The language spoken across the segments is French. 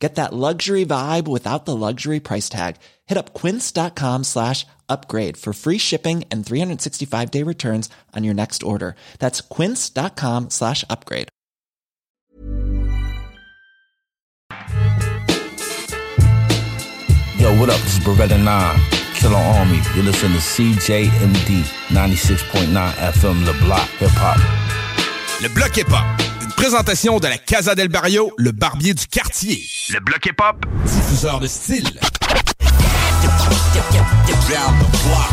Get that luxury vibe without the luxury price tag. Hit up quince.com slash upgrade for free shipping and 365 day returns on your next order. That's quince.com slash upgrade. Yo, what up? This is Beretta 9, Killer Army. You listen to CJMD 96.9 FM, Le Bloc Hip Hop. Le Bloc Hip Hop. Présentation de la Casa del Barrio, le barbier du quartier. Le Bloc Hip Hop, diffuseur de style. down the block.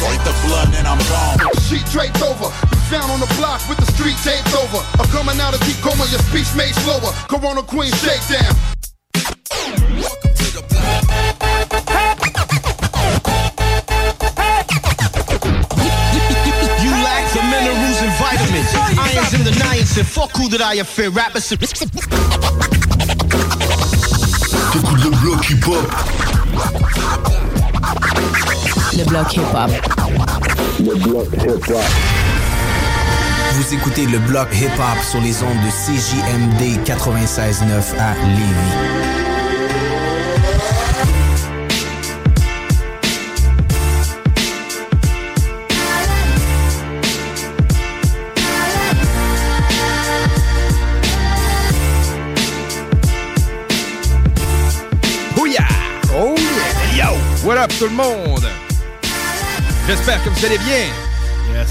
Break the blood and I'm gone. Sheet draped over, you found on the block with the street taped over. I'm coming out of deep coma, your speech made slower. Corona Queen shakedown. You vitamins. Irons in the niacin. Fuck who that I affair. Rappers. T'écoutes le bloc hip-hop. Le bloc hip-hop. Le bloc hip-hop. Vous écoutez le bloc hip-hop sur les ondes de CJMD 96.9 à Lévis. Up tout le monde? J'espère que vous allez bien. Yes.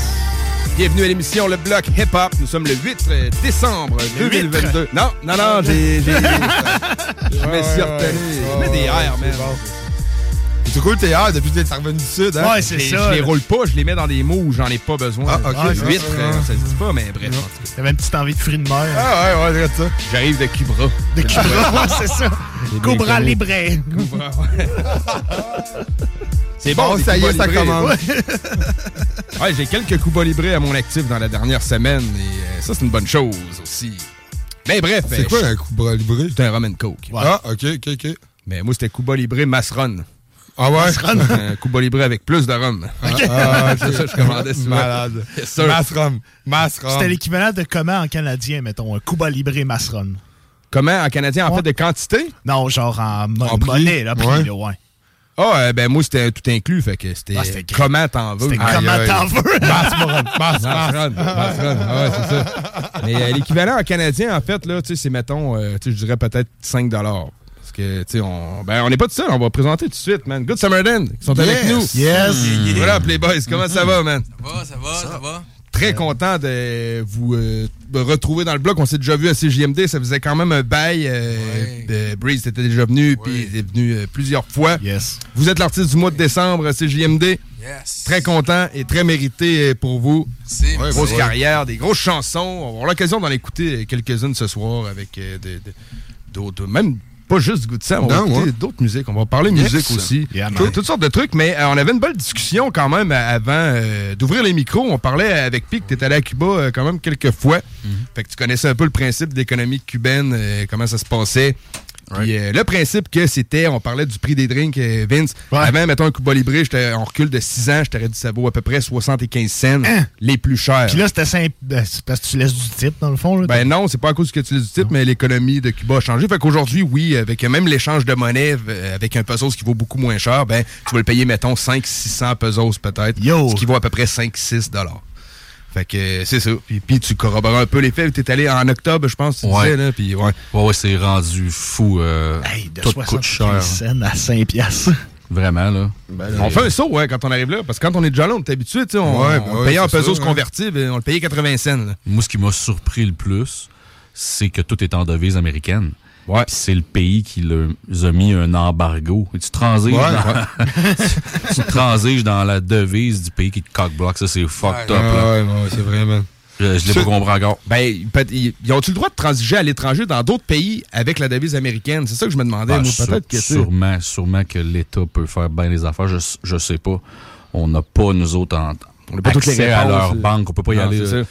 Bienvenue à l'émission Le Bloc Hip Hop. Nous sommes le 8 décembre Le 2022. Non, non, non, j'ai... j'ai- Je me suis retenu. Je mets des airs, man. C'est cool tes airs depuis que t'es revenu du sud, hein? Ouais, c'est ça. Je les roule pas, je les mets dans des mots où j'en ai pas besoin. Ah, ok. Le ça, 8, ça, euh, ça. ça se dit pas, mais bref. T'avais une petite envie de fruits de mer. Ah ouais, ouais, regarde ça. J'arrive de Cubra. De Cobra, c'est ça. Cobra. Libre. C'est bon, ça y est, ça Libre. commence. Ouais, j'ai quelques Cuba Libre à mon actif dans la dernière semaine et euh, ça, c'est une bonne chose aussi. Mais bref. C'est euh, quoi je- un Cuba Libre? C'est un rum and coke. Ah, ok, ok, ok. Mais moi, c'était Cuba Libre Masron. Ah ouais? un Cuba Libre avec plus de rhum. Ah, ok. c'est ça, je commandais souvent. Malade. Yes. Masrom. C'était l'équivalent de comment en canadien, mettons, un Cuba Libre Masron. Comment en canadien, en Ouais. fait, de quantité? Non, genre en, mo- En prix? monnaie, là, prix, Ouais. là, ouais. Ah, euh, ben moi, c'était tout inclus, fait que c'était Ah, comment t'en veux. C'était comment t'en veux. Masrom. Mas, Masron, Masron, ah ouais, c'est ça. Mais euh, l'équivalent en canadien, en fait, là, tu sais, c'est, mettons, euh, tu sais, je dirais peut-être 5 Parce que, tu sais, on ben, on n'est pas tout seul, on va présenter tout de suite, man. Good Summerden, qui sont avec Yes. nous. Yes. Voilà, Playboys, comment ça va, man? Ça va, ça va, ça va. Très content de vous euh, retrouver dans le bloc. On s'est déjà vu à CJMD, ça faisait quand même un bail. euh, Ouais. de Breeze était déjà venu, puis il est venu euh, plusieurs fois. Yes. Vous êtes l'artiste du mois de décembre à CJMD. Yes. Très content et très mérité pour vous. Merci. Ouais, Grosse ouais. carrière, des grosses chansons. On va avoir l'occasion d'en écouter quelques-unes ce soir avec de- de- d'autres, même pas juste du goût de sang, on va Non, écouter ouais. d'autres musiques. On va parler musique aussi. Yeah, man. Tout- toutes sortes de trucs, mais euh, on avait une belle discussion quand même euh, avant euh, d'ouvrir les micros. On parlait avec Pic, tu étais allé à Cuba euh, quand même quelques fois. Mhm. Fait que tu connaissais un peu le principe d'économie cubaine, euh, comment ça se passait. Puis euh, le principe que c'était, on parlait du prix des drinks, euh, Vince. Ouais. Avant, mettons un Cuba Libre, j'étais- on recule de 6 ans, je t'aurais dit ça vaut à peu près 75 cents, les plus chers. Puis là, c'était simple. ben, parce que tu laisses du type, dans le fond. Là, Ben non, c'est pas à cause que tu utilises du type, mais l'économie de Cuba a changé. Fait qu'aujourd'hui, oui, avec même l'échange de monnaie, euh, avec un pesos qui vaut beaucoup moins cher, ben tu vas le payer, mettons, 500-600 pesos peut-être. Ce qui vaut à peu près 5-6 dollars. Fait que c'est ça. Puis, puis tu corrobores un peu les faits. T'es allé en octobre, je pense, tu Ouais. disais, là. Puis ouais. Ouais, ouais, c'est rendu fou. euh, hey, de tout coûte 75 cher. cents à 5 piastres. Vraiment, là. on fait un saut ouais, quand on arrive là, parce que quand on est déjà là, on est habitué, tu sais, on, Ouais, ben on ouais, payait en pesos et on le payait 80 cents. là. Moi, ce qui m'a surpris le plus, c'est que tout est en devise américaine. Puis c'est le pays qui leur a mis un embargo. Et tu transiges, Ouais, dans, tu, tu transiges dans la devise du pays qui te cockblock. Ça, c'est fucked up. Ouais, là. ouais, ouais, c'est vraiment. Je, je l'ai pas compris encore. Ben, ils ils ont-tu le droit de transiger à l'étranger dans d'autres pays avec la devise américaine? C'est ça que je me demandais. Ah, peut-être que sûrement, sûrement que l'État peut faire bien les affaires. Je, je sais pas. On n'a pas, nous autres, en, On n'a pas toutes les accès à leur banque. On peut pas y Non, aller.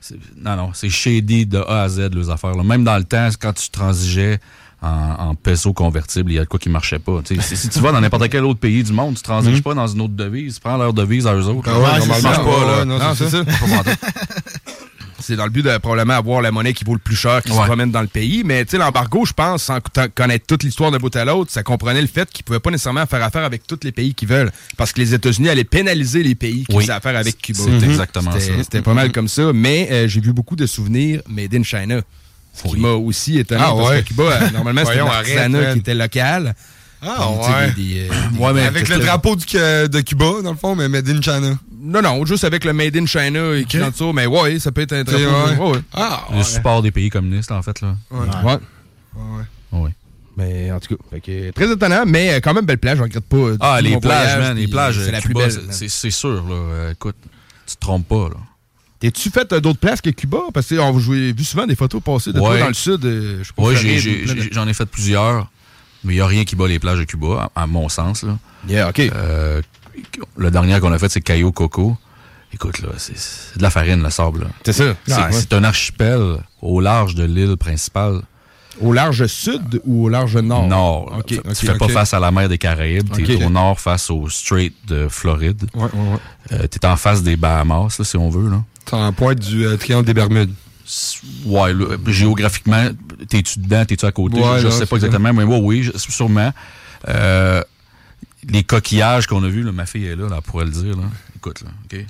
Ça. Non, non, c'est shady de A à Z, les affaires. là. Même dans le temps, quand tu transigeais en, en peso convertible, il y a de quoi qui marchait pas. Si, si tu vas dans n'importe quel autre pays du monde, tu transiges Mhm. pas dans une autre devise. Tu prends leur devise à eux autres. Ah ouais, ça marche pas, là. non, c'est ça. Pantoute. C'est dans le but de probablement avoir la monnaie qui vaut le plus cher qui se promène dans le pays. Mais tu sais, l'embargo, je pense, sans conna- connaître toute l'histoire d'un bout à l'autre, ça comprenait le fait qu'ils pouvaient pas nécessairement faire affaire avec tous les pays qu'ils veulent. Parce que les États-Unis allaient pénaliser les pays qui Oui. faisaient affaire avec Cuba. C'est exactement C'était- ça. C'était pas mal comme ça. Mais euh, j'ai vu beaucoup de souvenirs made in China. Ce qui m'a aussi étonné. Ah parce ouais. que Cuba, euh, normalement, c'était l'artisanat arrête, qui était local. Ah, ouais. des- des, euh, des- Ouais, mais avec le drapeau du, de Cuba, dans le fond, mais Made in China. Non, non, juste avec le Made in China et qui dans ça, mais ouais, ça peut être un drapeau. ouais. ouais, ouais. Ah, Le support des pays communistes, en fait. Là. Ouais. Ouais. Ouais. Ouais. Mais en tout cas, fait que, très étonnant, mais euh, quand même belle plage, je regrette pas. euh, Ah, les plages, voyage, man. Les plages, euh, c'est la plus Cuba, belle. c'est- sûr. Là. Euh, écoute, tu te trompes pas. Là. T'es-tu fait euh, d'autres places que Cuba? Parce que on j'ai vu souvent des photos passer de toi dans le sud. euh, je sais pas, Oui, j'en ai fait plusieurs, mais il n'y a rien qui bat les plages de Cuba, à, à mon sens. Là. Yeah, OK. Euh, le dernier qu'on a fait, c'est Cayo Coco. Écoute, là, c'est de la farine, le sable. C'est ça. C'est un archipel au large de l'île principale. Au large sud ou au large nord? Nord. Tu OK, fais pas face à la mer des Caraïbes. Tu OK. au nord face au Strait de Floride. Ouais, ouais, ouais. Euh, t'es en face des Bahamas, là, si on veut. T'es en pointe du euh, triangle des Bermudes. Ouais, là, géographiquement, t'es-tu dedans, t'es-tu à côté? Ouais, je non, sais c'est pas exactement, mais ouais, oui, je- sûrement. Euh, les coquillages qu'on a vus, là, ma fille est là, là, elle pourrait le dire. Là. Écoute, là, OK?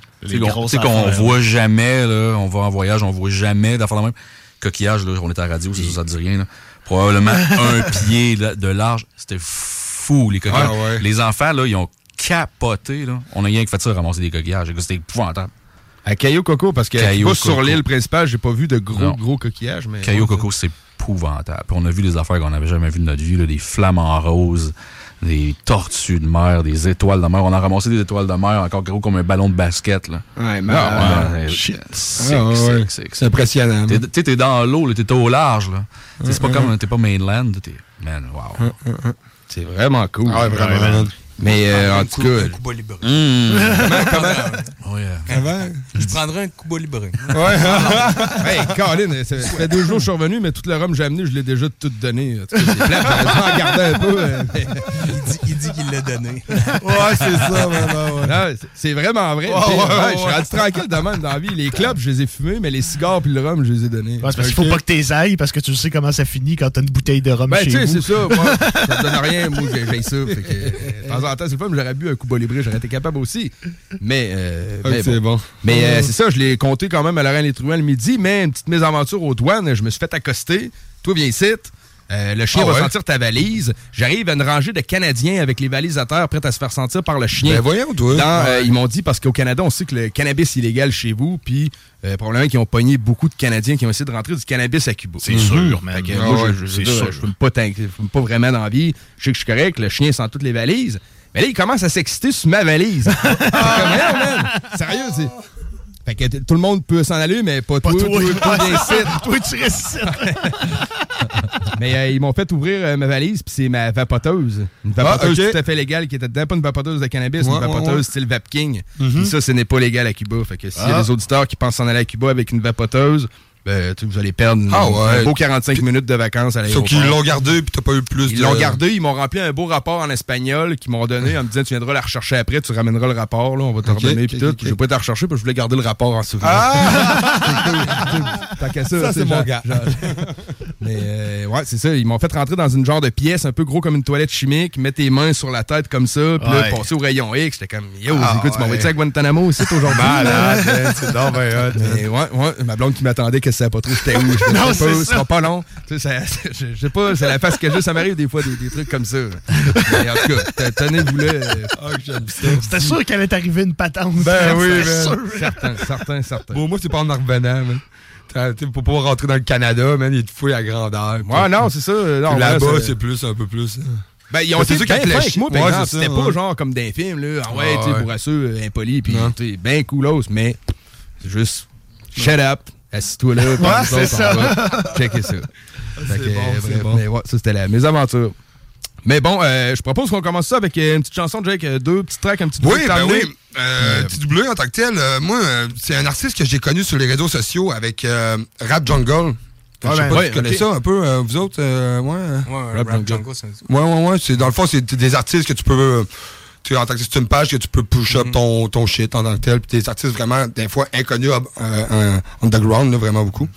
Sais qu'on- affaires, voit jamais, là, on va en voyage, on voit jamais d'affaires de même. Coquillages, là, on est à la radio, c'est ça, ça dit rien. Là. Probablement un pied de large. C'était fou, les coquillages. Ah, ouais. Les enfants, là, ils ont capoté. Là. On a rien que fait ça, ramasser des coquillages. C'était épouvantable. À Cayo Coco, parce que Cuba, sur l'île principale, j'ai pas vu de gros, Non. gros coquillages. Mais Caillou ouais, Coco, c'est épouvantable. On a vu des affaires qu'on n'avait jamais vues de notre vie, là, des flamants roses, des tortues de mer, des étoiles de mer. On a ramassé des étoiles de mer encore gros comme un ballon de basket. Là. Ouais, mais. Euh, ouais, shit. c'est- Ah, ouais, impressionnant. Tu sais, t'es dans l'eau, là, t'es au large. Tu c'est pas comme, t'es pas mainland. T'es, man, wow. C'est vraiment cool. Ah ouais, vraiment. Mais euh, en tout cas, Cuba libre. Mmh. Ouais, euh, Avant. Je prendrais un Cuba libre. hey, Colin, ça fait deux jours que je suis revenu, mais tout le rhum que j'ai amené, je l'ai déjà tout donné. En tout cas, c'est plate, en garder un peu. euh, mais- dit, il dit qu'il l'a donné. Ouais, c'est ça, vraiment. Ouais. C'est- vraiment vrai. Ouais, Tu sais, ouais, ouais, ouais, je suis rendu tranquille de même dans la vie. Les clubs, je les ai fumés, mais les cigares puis le rhum, je les ai donnés. Parce qu'il faut pas que t'es ailles parce que tu sais comment ça finit quand t'as une bouteille de rhum Ben, chez tu sais, vous. c'est ça. Moi, ça me donne rien. Moi, j'ai ça. Fait que, euh, de temps en temps, c'est le fun, mais j'aurais bu un Cuba Libre, j'aurais été capable aussi. Mais, euh, mais c'est bon. Mais euh, c'est ça, je l'ai compté quand même à Lorraine les le midi, mais une petite mésaventure aux douanes, je me suis fait accoster. Toi, viens ici. Euh, le chien Ah va ouais? sentir ta valise. J'arrive à une rangée de Canadiens avec les valises à terre prêtes à se faire sentir par le chien. Ben voyons, toi. Dans, euh, Ouais. ils m'ont dit, parce qu'au Canada, on sait que le cannabis est illégal chez vous, puis euh, probablement qu'ils ont pogné beaucoup de Canadiens qui ont essayé de rentrer du cannabis à Cuba. C'est sûr, man. Fait que, Ah moi, ouais, je, je, c'est je, sûr. je fume pas, pas vraiment d'envie. Je sais que je suis correct, le chien sent toutes les valises. Mais là, il commence à s'exciter sur ma valise. C'est comme, Voyons, man, Sérieux, c'est. Fait que tout le monde peut s'en aller, mais pas, Pas toi. toi. Toi, tu restes. Mais euh, ils m'ont fait ouvrir euh, ma valise, puis c'est ma vapoteuse. Une vapoteuse Ah, ok. tout à fait légale qui était dedans. Pas une vapoteuse de cannabis, Ouais, une vapoteuse ouais, ouais. style Vapking. Puis ça, ce n'est pas légal à Cuba. Fait que s'il y a Ah. des auditeurs qui pensent s'en aller à Cuba avec une vapoteuse, ben, tu vous allez perdre Ah un- ouais. un beau 45 minutes de vacances à Sauf l'aéroport. qu'ils l'ont gardé puis t'as pas eu plus Ils de. l'ont gardé, ils m'ont rempli un beau rapport en espagnol qu'ils m'ont donné en me disant tu viendras la rechercher après, tu ramèneras le rapport, là, on va te Ok, redonner puis tout. Je vais pas te rechercher parce que je voulais garder le rapport en souvenir. Tant qu'à ça, tu c'est mon gars. genre- Mais euh, ouais, c'est ça. Ils m'ont fait rentrer dans une genre de pièce un peu gros comme une toilette chimique, mettre tes mains sur la tête comme ça, puis là, Ouais. passer au rayon X. J'étais comme, yo, Ah, écoute, tu ouais. envoyé ça à Guantanamo aussi aujourd'hui. Malade, man, c'est ouais, ma blonde qui m'attendait que ça pas trop c'était où. Je Non, ne sais c'est pas, ce ça. sera pas long. Tu sais, ça- je je sais pas, c'est la face que j'ai, ça m'arrive des fois des, des trucs comme ça. Mais en tout cas, te- tenez-vous là. C'était sûr qu'elle allait arriver une patente. Ben oui, man. sûr. Certain, certain, certain. Bon, moi, c'est pas en en revenant, t'sais, Pour pouvoir rentrer dans le Canada, man, il te fouille à grandeur. Ouais, non, c'est ça. Là-bas, ouais, c'est plus, un peu plus. hein. Ben, ils ont Ben, c'est été sûr bien avec moi, par C'était ouais. pas genre comme des films, là. Ah ouais, Ouais, tu sais, ouais. bourrasseux, euh, impoli, puis Non. tu sais, ben coolos, mais c'est juste shut up, assis-toi là, puis Ouais, c'est ça. va checker ça. Fait C'est que, bon, euh, c'est bref, bon. Mais ouais, ça, c'était la mésaventure. Mais bon, euh, je propose qu'on commence ça avec euh, une petite chanson, Jake, deux petits tracks, un petit Oui, ben oui. Euh, TW en tant que tel, euh, moi, euh, c'est un artiste que j'ai connu sur les réseaux sociaux avec euh, Rap Jungle. Je Ah sais ben, pas ouais, si tu connais ça un peu, euh, vous autres, euh, ouais. Ouais, Rap Rap, Jungle. Jungle, Ouais, ouais, ouais. C'est, dans le fond, c'est des artistes que tu peux. Tu en tant que c'est une page que tu peux push up ton, ton shit en tant que tel. Puis des artistes vraiment, des fois, inconnus, euh, euh, underground, là, vraiment beaucoup.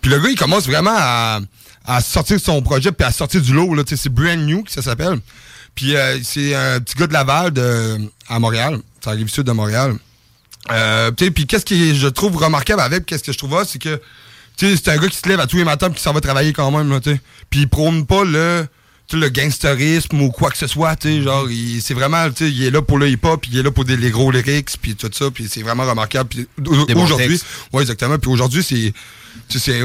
Puis le gars, il commence vraiment à, à sortir son projet puis à sortir du lot. C'est Brand New, que ça s'appelle. Puis euh, c'est un petit gars de Laval de, à Montréal. C'est la rive sud de Montréal. Euh, puis qu'est-ce que je trouve remarquable avec, qu'est-ce que je trouve c'est que tu sais, c'est un gars qui se lève à tous les matins puis qui s'en va travailler quand même, là, tu sais. Puis il prône pas le, le gangsterisme ou quoi que ce soit, tu sais, genre, il- c'est vraiment, tu sais, il est là pour le hip-hop, il est là pour des, les gros lyrics, puis tout ça, puis c'est vraiment remarquable. Puis aujourd'hui, ouais, exactement, puis aujourd'hui, c'est, tu sais,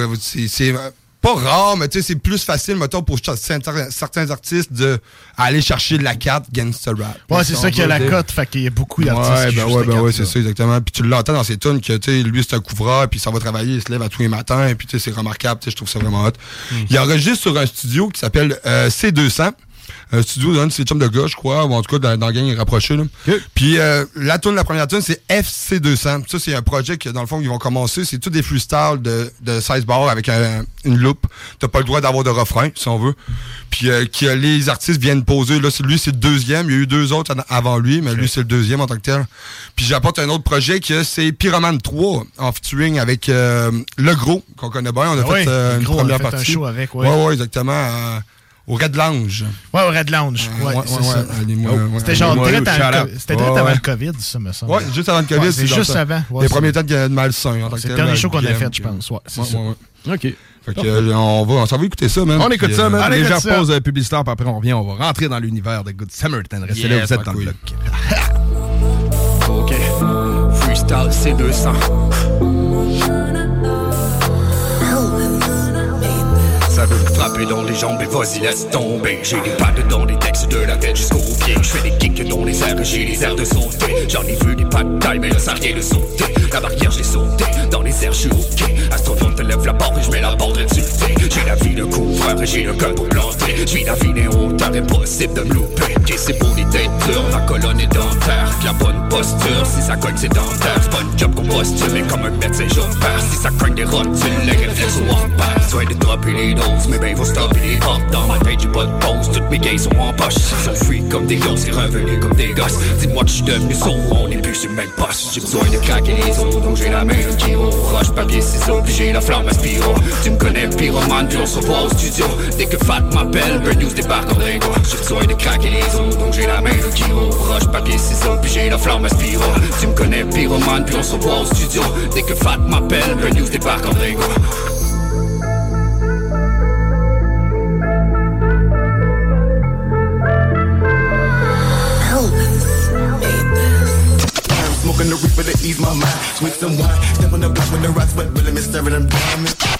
c'est- pas rare, mais tu sais, c'est plus facile, mettons, pour certains artistes de aller chercher de la carte gangster rap. Ouais, c'est ça qui a la cote, fait qu'il y a beaucoup d'artistes. Ouais, qui ben ouais, ben ouais, c'est ça, exactement. Puis tu l'entends dans ses tunes que, tu sais, lui, c'est un couvreur, puis ça va travailler, il se lève à tous les matins, et puis tu sais, c'est remarquable, tu sais, je trouve ça vraiment hot. Il enregistre sur un studio qui s'appelle euh, C200. Un studio d'un de ses chums de gars, je crois, ou en tout cas dans, dans le gang rapproché. Là. Puis euh, la tune, la première tune, c'est FC200. Ça, c'est un projet que, dans le fond, ils vont commencer. C'est tout des freestyles de, de 16 bars avec un- une loupe. T'as pas le droit d'avoir de refrain, si on veut. Puis euh, que les artistes viennent poser. Là, lui, c'est le deuxième. Il y a eu deux autres an- avant lui, mais lui, c'est le deuxième en tant que tel. Puis j'apporte un autre projet que c'est Pyroman 3 en featuring avec euh, Le Gros, qu'on connaît bien. On a Ah fait oui, euh, une Gros, on a première fait un partie. show avec, ouais. ouais, ouais, exactement. Euh, au Red Lounge. Ouais, au Red Lounge. Ouais, C'était genre direct avant le COVID, ça me semble. Ouais, juste avant le COVID. Ouais, c'est juste ça. avant. Ouais, les premiers temps de Malsain. C'est le dernier show qu'on a fait, je puis- pense. Ouais, c'est Ouais, ça. ouais, ouais. OK. Fait que, euh, on va, on s'en va écouter ça, man. On écoute Puis, ça, euh, man. Légère ça. pause euh, publicitaire, puis après, on revient, on va rentrer dans l'univers de Good Samaritan. Restez là, vous êtes dans le bloc. Ok, freestyle C200. Frapper dans les jambes et vas-y laisse tomber. J'ai des pattes dans les textes de la tête jusqu'au pied. Je fais des kicks dans les airs j'ai les airs de sauter. J'en ai vu des pas de taille mais là ça de sauter La barrière je l'ai sauté dans les airs je suis ok. Astronaute te lève la porte et je mets la porte dessus. J'ai la vie de couvreur et j'ai le cœur pour planter. J'ai la vie hauteurs impossible de me louper. Ok c'est pour les têtes ma colonne est dentaire La bonne posture, si ça cogne c'est dentaire. C'est pas une job qu'on postule mais comme un médecin j'opère. Si ça cogne des rotules, les réflexes sont en de dropper les doses, ben faut stopper les Dans ma tête j'ai pas de pause, toutes mes gays sont en poche. Ils sont free comme des gosses et revenus comme des gosses. Dis-moi que je suis devenu sourd, on est plus sur même poste. J'ai besoin de craquer les os, donc j'ai la main kilo Roche, papier, ciseaux, puis j'ai la flamme à Tu me connais, pyromane, puis on se revoit au studio. Dès que Fat m'appelle, Bird News débarque en ringo J'ai besoin de craquer les os, donc j'ai la main kilo Roche, papier, ciseaux, puis j'ai la flamme à Tu me connais, pyromane, puis on se revoit au studio. Dès que Fat m'appelle, Bird News débarque en ringo Smoking the reaper to ease my mind. With some wine, step on the block with the rocks, but really me staring them diamonds.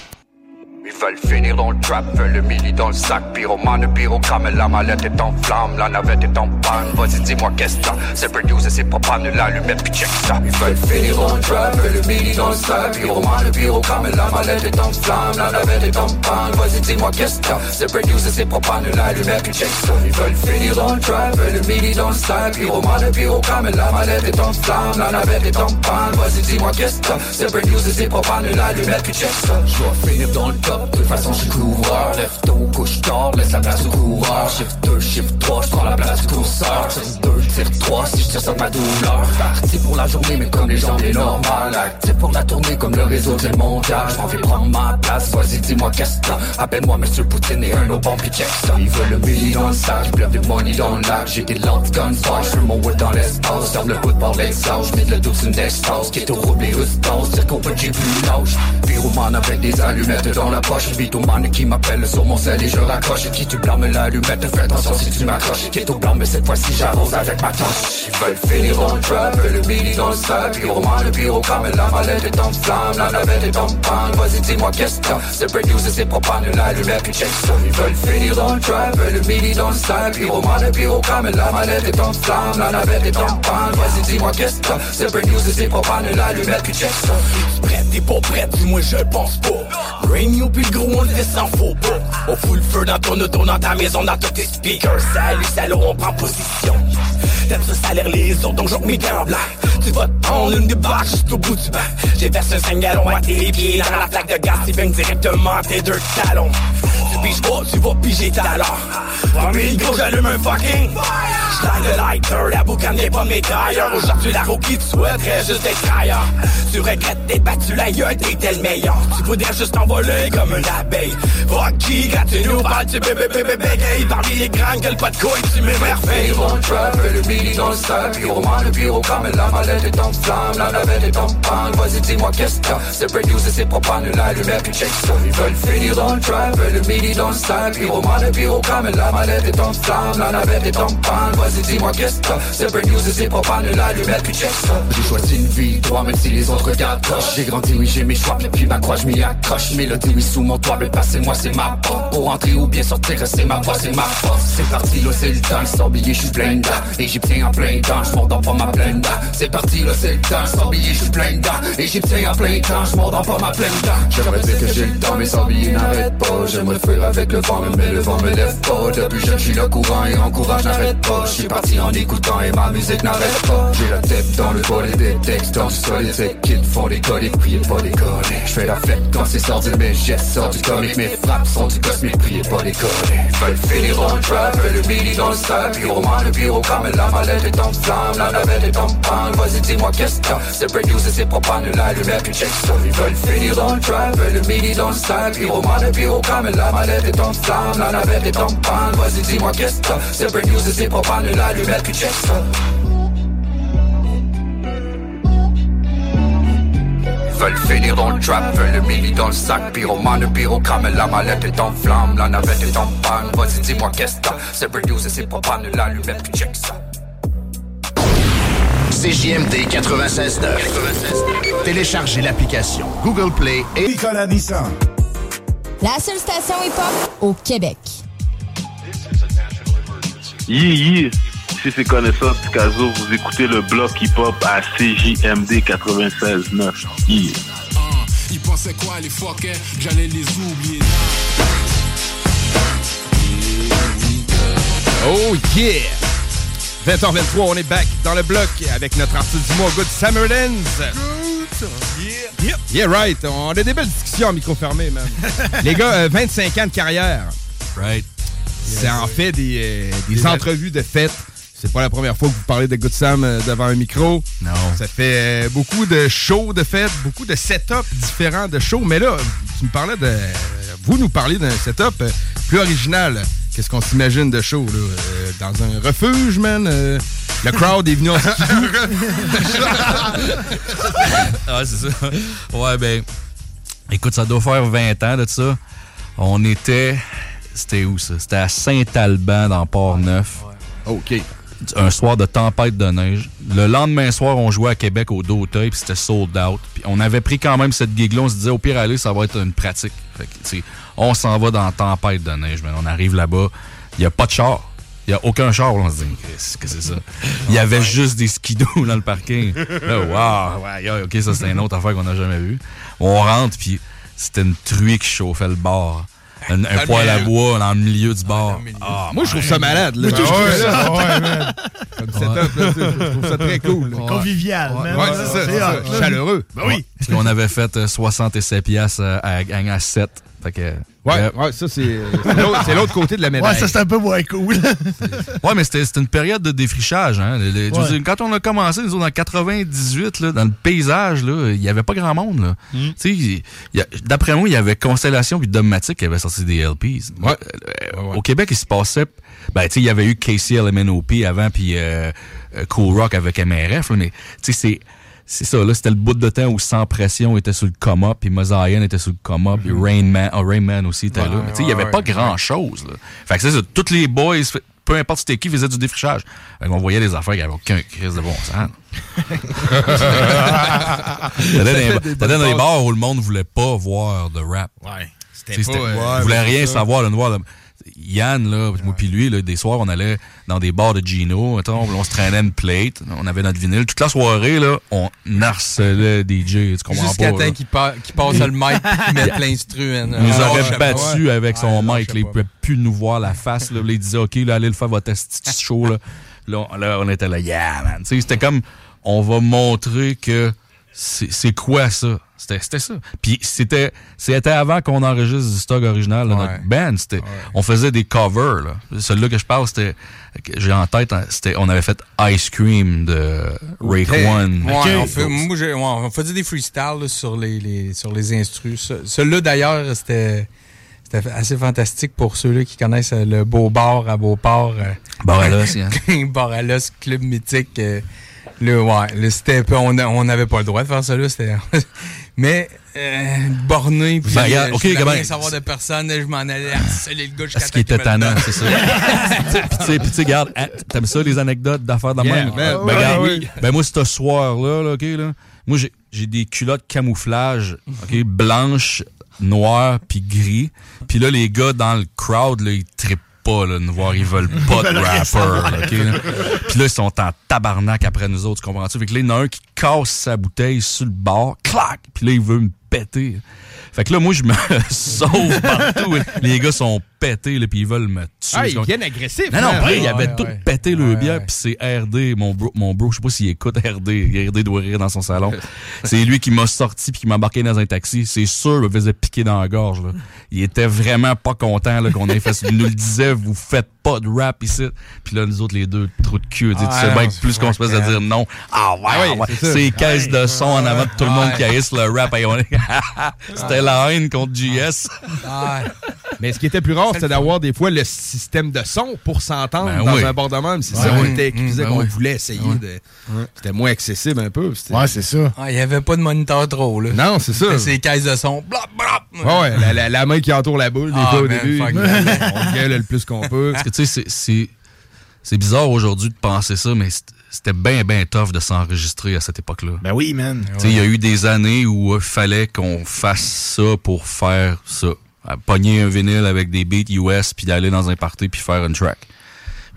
Veulent finir dans le trap, veulent le milli dans le sac. Pyromane, pyrogramme, la mallette est en flamme La navette est en panne, vas-y dis-moi qu'est-ce que C'est News et c'est propane, l'allumette puis check ça. Ils veulent finir dans le trap, veulent le milli dans le sac. Pyromane, pyrogramme, la mallette est en flamme La navette est en panne, vas-y dis-moi qu'est-ce que C'est News et c'est propane, l'allumette puis check ça. Ils veulent finir dans le trap, veulent le milli dans le sac. Pyromane, pyrogramme, la mallette est en flamme La navette est en panne, vas-y dis-moi qu'est-ce que C'est News et c'est propane, l'allumette puis check ça. Je dois finir dans De toute façon, je suis coureur. Lève tôt, couche tard, laisse la place au coureur. Shift 2, shift 3, je prends la place du courseur. Tire 2, tire 3, si je tire sur ma douleur. Parti pour la journée, mais comme les gens, est normal. Actif pour la tournée, comme le réseau, c'est le montage. J'm'en vais prendre ma place, vas-y, dis-moi qu'est-ce que. Appelle-moi Monsieur Poutine et un autre bon puis ça. Ils veulent le billy dans le sac, j'pleuve du money dans le. J'ai des lances guns, fire, j'fais mon wood dans l'espace. Ferme le hood par l'exhaust, j'mets le dos une distance. Qui est au rouble et dire qu'on peut j'ai plus lâche. Pyromane avec des allumettes dans la poche. Bitomane qui m'appelle sur mon sel et je raccroche. Qui tu blâmes l'allumette, fais attention si tu m'accroches. Qui blanc, mais cette fois-ci j'avance avec ma torche. Ils veulent finir le trap, le billy dans le sac. Pyromane, le pyrocam, la mallette est en flamme, la navette est en panne. Vas-y, dis-moi qu'est-ce que. C'est break news et c'est propane, l'allumette puis check ça. Ils veulent finir dans le trap, le billy dans le sac. Pyromane, le pyrocam, la mallette est en flamme, la navette est en panne. Vas-y, dis-moi qu'est-ce que. C'est break news et c'est propane, l'allumette puis check ça. Prêt, t'es pas prêt, dis-moi je pense pas. Puis le gros on le fait sans faux pas. On fout le feu dans ton auto, dans ta maison, dans tous tes speakers. Salut, salaud, on prend position. T'aimes ça salaire les autres, donc j'en mes gants blancs. Tu vas te prendre une de barre juste au bout du banc. J'ai versé un 5 gallons à tes pieds dans la flaque de gaz qui baigne directement tes deux talons. Piges pas, tu vas piger ta l'heure. Premier gros, j'allume un fucking. J'lague le lighter, la boucane n'est pas mes tailleurs. Aujourd'hui, la roue qui te souhaiterait juste être ailleurs. Tu regrettes d'être battu la gueule, t'étais le meilleur. Tu voudrais juste t'envoler comme une abeille. Qui, quand tu nous parles, tu bébé bébé bégaye. Parmi les grands gueules, pas de couilles, tu m'émerveilles. Ils vont trap, le billy dans le sac. Pyromane, le pyrocam, la mallette est en flamme, la navette est en panne. Vas-y, dis-moi qu'est-ce que t'as? C'est break news et c'est propane, l'allumette check ça. Ils veulent finir dans le trap, le dans le. Pyromane, pyrocam, la mallette est en flamme, la navette est en panne. Vas-y, dis-moi qu'est-ce que. C'est break news et c'est propane, l'allumette puis check ça. J'ai choisi une vie, toi, même si les autres proche. J'ai grandi, oui, j'ai mes choix, mais puis ma croix, je m'y accroche. Mélodie, oui, sous mon toit, mais passez-moi, c'est ma porte. Pour entrer ou bien sortir, c'est ma voix, c'est ma force. C'est parti, là, c'est le temps, sans billet, je suis plein. Égyptien en plein temps, je dans pas ma pleine. C'est parti, là, c'est le temps, sans billet, je suis plein. Égyptien en plein temps, je dans pas ma pleine. J'aimerais dire que j'ai le temps, mais sans billet, n'arrête pas. J'aimerais avec le vent, mais le vent me lève pas. Depuis jeune, je suis le courant et en courage, n'arrête pas. Je suis parti en écoutant et ma musique n'arrête pas. J'ai la tête dans le volet des textes, dans le solide, c'est qu'ils font des colis, priez pas colis. Je fais la fête quand c'est sorti, mes gestes sortent du comique, mes frappes sont du cosmique, priez pas colis. Veulent finir dans le trap, le billy dans le sac, pyromane, le pyrocam, la mallette est en flamme, la navette est en panne. Vas-y, dis-moi qu'est-ce que. C'est break news et c'est propane, l'allumette puis check ça. Ils veulent finir dans le trap, le billy dans le sac, pyromane, le pyrocam, la mallette est en flamme, la navette est en panne. Vas-y, dis-moi qu'est-ce que. C'est break news et c'est propane, l'allumette puis check ça. veulent finir dans le trap, veulent le mili dans le sac, pyromane, pyrocrame, la mallette est en flamme, la navette est en panne, vas-y dis-moi qu'est-ce que c'est break news et c'est propane, l'allumette puis check ça. CJMD 96.9. Téléchargez l'application Google Play et Nicolas Nissan. La seule station hip-hop au Québec. Yeah, yeah. Si c'est connaissant Picasso, vous écoutez le bloc hip-hop à CJMD 96.9. Yeah. Ils pensaient quoi les fuckers J'allais les oublier. Oh yeah! 20h23, on est back dans le bloc avec notre artiste du mois, Good Summerlands. Yeah. Yep. Yeah, right. On a des belles discussions en micro fermé, man. Les gars, euh, 25 ans de carrière. Right. C'est en fait des, euh, des entrevues de fête. C'est pas la première fois que vous parlez de Good Sam euh, devant un micro. Non. Ça fait euh, beaucoup de shows de fête, beaucoup de setups différents de shows. Mais là, tu me parlais de. Vous nous parlez d'un setup euh, plus original. Qu'est-ce qu'on s'imagine de show, là? Euh, dans un refuge, man? Le crowd est venu en ah, c'est ça. Ouais, ben. Écoute, ça doit faire 20 ans de ça. On était. C'était où ça? C'était à Saint-Alban, dans Port-Neuf. OK. Un soir de tempête de neige. Le lendemain soir, on jouait à Québec au Doteuil, puis c'était sold out. Puis on avait pris quand même cette gig-là. On se disait, au pire, aller, ça va être une pratique. Fait que, tu sais, on s'en va dans la tempête de neige. Mais on arrive là-bas, il n'y a pas de char. Il n'y a aucun char. On se dit, qu'est-ce que c'est ça? Il y avait juste des skidos dans le parking. Là, wow, ouais, yeah, OK, ça, c'est une autre affaire qu'on n'a jamais vue. On rentre, puis c'était une truie qui chauffait le bar. Un, un Ah, poêle à bois dans le milieu du bar. Ah, moi, je trouve ça malade. Là. Je trouve ça- Ah ouais, man. Comme setup, là, tu sais, je trouve ça très cool. Convivial, man. Ouais, c'est ça. Chaleureux. Ben oui. Puis on avait fait euh, 67 piastres euh, à gang à 7. Fait que, Ouais, euh, ouais, ça, c'est c'est l'autre côté de la médaille. Ouais, ça, c'est un peu moins cool. Ouais, mais c'était c'était une période de défrichage. Hein. Le- le- je veux Ouais. dire, quand on a commencé, nous autres, en 98, là, dans le paysage, là, il n'y avait pas grand monde. là. Mm. D'après moi, il y avait Constellation puis Dogmatic qui avaient sorti des LPs. Euh, Au Québec, il se passait... Ben, tu sais, il y avait eu KCLMNOP avant, puis euh, euh, Cool Rock avec MRF, là, mais tu sais, c'est... C'est ça, là, c'était le bout de temps où Sans Pression était sur le coma, puis Mosaïen était sur le coma, puis Rain Man, oh, Rain Man aussi était là. Mais tu sais, il y avait ouais, pas ouais. grand-chose, là. Fait que c'est ça, tous les boys, peu importe c'était qui, faisaient du défrichage. Fait qu'on voyait des affaires qui n'avaient aucun crise de bon sens. T'allais dans, les- dans bars où le monde voulait pas voir de rap. Ouais. Sais, pas, euh, ouais, rien savoir. Là, de voir, là. Yann, là, moi puis lui, là, des soirs, on allait dans des bars de Gino, mettons, on se traînait une plate, on avait notre vinyle. Toute la soirée, là, on harcelait DJ, tu comprends Jusqu'à temps qu'il pa- qu'il passe le mic et mette l'instru. hein. Il nous Ah, aurait battu avec son Ouais, mic. là, il pouvait plus nous voir la face. Là, il disait, OK, là, allez le faire votre petit show. Là. Là, on, là, on était là, yeah, man. C'était comme, on va montrer que c'est quoi ça? C'était c'était ça. Puis c'était c'était avant qu'on enregistre du stock original de Ouais. notre band. C'était On faisait des covers. Là. Celui-là que je parle, c'était j'ai en tête, hein, c'était on avait fait Ice Cream de Rake. One. Ouais, on, fait- moi, ouais, on faisait des freestyles là, sur les, les- sur les instrus. Ce- Celui-là, d'ailleurs, c'était c'était assez fantastique pour ceux-là qui connaissent euh, le Beau Bar à Beauport. euh, Bar à l'os, hein. Club mythique. euh, là, ouais, là, c'était on n'avait pas le droit de faire ça là. c'était- Mais euh, borné, puis Ben, regarde, je ok, voulais rien savoir de personne, je m'en allais harceler le gars jusqu'à Ce qui était tannant, c'est ça? Puis tu sais, puis tu sais, regarde, hein, t'aimes ça les anecdotes d'affaires de Yeah, même? Ben, Ouais, regarde, oui. ben moi, ce soir-là, là, OK, là, moi, j'ai, j'ai des culottes camouflage, OK, blanches, noires, puis gris. Puis là, les gars dans le crowd, là, ils trippent pas, là, nous voir, ils veulent pas de rapper, là, là. Puis là, ils sont en tabarnak après nous autres, tu comprends-tu? Fait que là, il y en a un qui casse sa bouteille sur le bord, clac! Puis là, il veut me péter. Fait que là, moi, je me sauve partout. Les gars sont pétés, là, puis ils veulent me tuer. Ah, ils viennent agressifs. Non, non, hein? après, il Ouais, avait ouais, tout ouais. pété le Ouais, bière, ouais. puis c'est RD, mon bro, mon bro, je sais pas s'il écoute RD, RD doit rire dans son salon. c'est lui qui m'a sorti puis qui m'a embarqué dans un taxi. C'est sûr, il me faisait piquer dans la gorge. Là. Il était vraiment pas content qu'on ait fait ça. Il nous le disait, vous faites pas de rap ici. Puis là, nous autres, les deux, trous de cul, tu sais, tu Ah, sais bien plus qu'on se de fuck, dire non. Ah ouais, Ah oui, ouais. c'est caisse de son en avant de tout le monde qui haïsse le rap. Et on est- C'était la haine contre JS. Mais ce qui était plus rare, c'était d'avoir des fois le système de son pour s'entendre Ben dans oui. un bord de même. C'est Ouais. ça, on Mm, était mm, accusé ben qu'on voulait essayer Ouais. de. C'était moins accessible un peu. Ouais, c'est ça. Ah, Il n'y avait pas de moniteur trop, là. Non, c'est ça. C'est caisses de son. Blop, blop. Ouais, ouais, la, la- la main qui entoure la boule, des Ah, fois au début. on gueule le plus qu'on peut. Parce que tu sais, c'est- bizarre aujourd'hui de penser ça, mais c'était bien, bien tough de s'enregistrer à cette époque-là. Ben oui, man. Il y a eu des années où il fallait qu'on fasse ça pour faire ça. À Pogner un vinyle avec des beats US, puis d'aller dans un party, puis faire une track.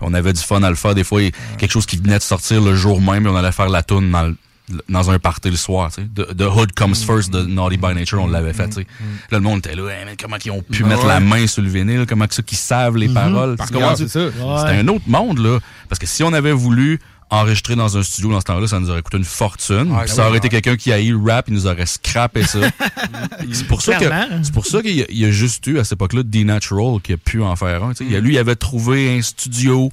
On avait du fun à le faire. Des fois, quelque chose qui venait de sortir le jour même, et on allait faire la tune dans, dans un party le soir. tu sais. The, The Hood Comes First de Naughty by Nature, on l'avait fait. tu sais. Là, le monde était là, Hey, man, comment ils ont pu Ouais. mettre la main sur le vinyle, comment que ça qu'ils savent les paroles? Par Tu contre, comprends? c'est ça. C'était un autre monde, là. Parce que si on avait voulu enregistrer dans un studio dans ce temps-là, ça nous aurait coûté une fortune. Puis ça oui, aurait été quelqu'un qui a eu le rap, il nous aurait scrappé ça. c'est pour ça que pour ça qu'il y y a juste eu à cette époque-là D-Natural qui a pu en faire un. a- Lui, il avait trouvé un studio.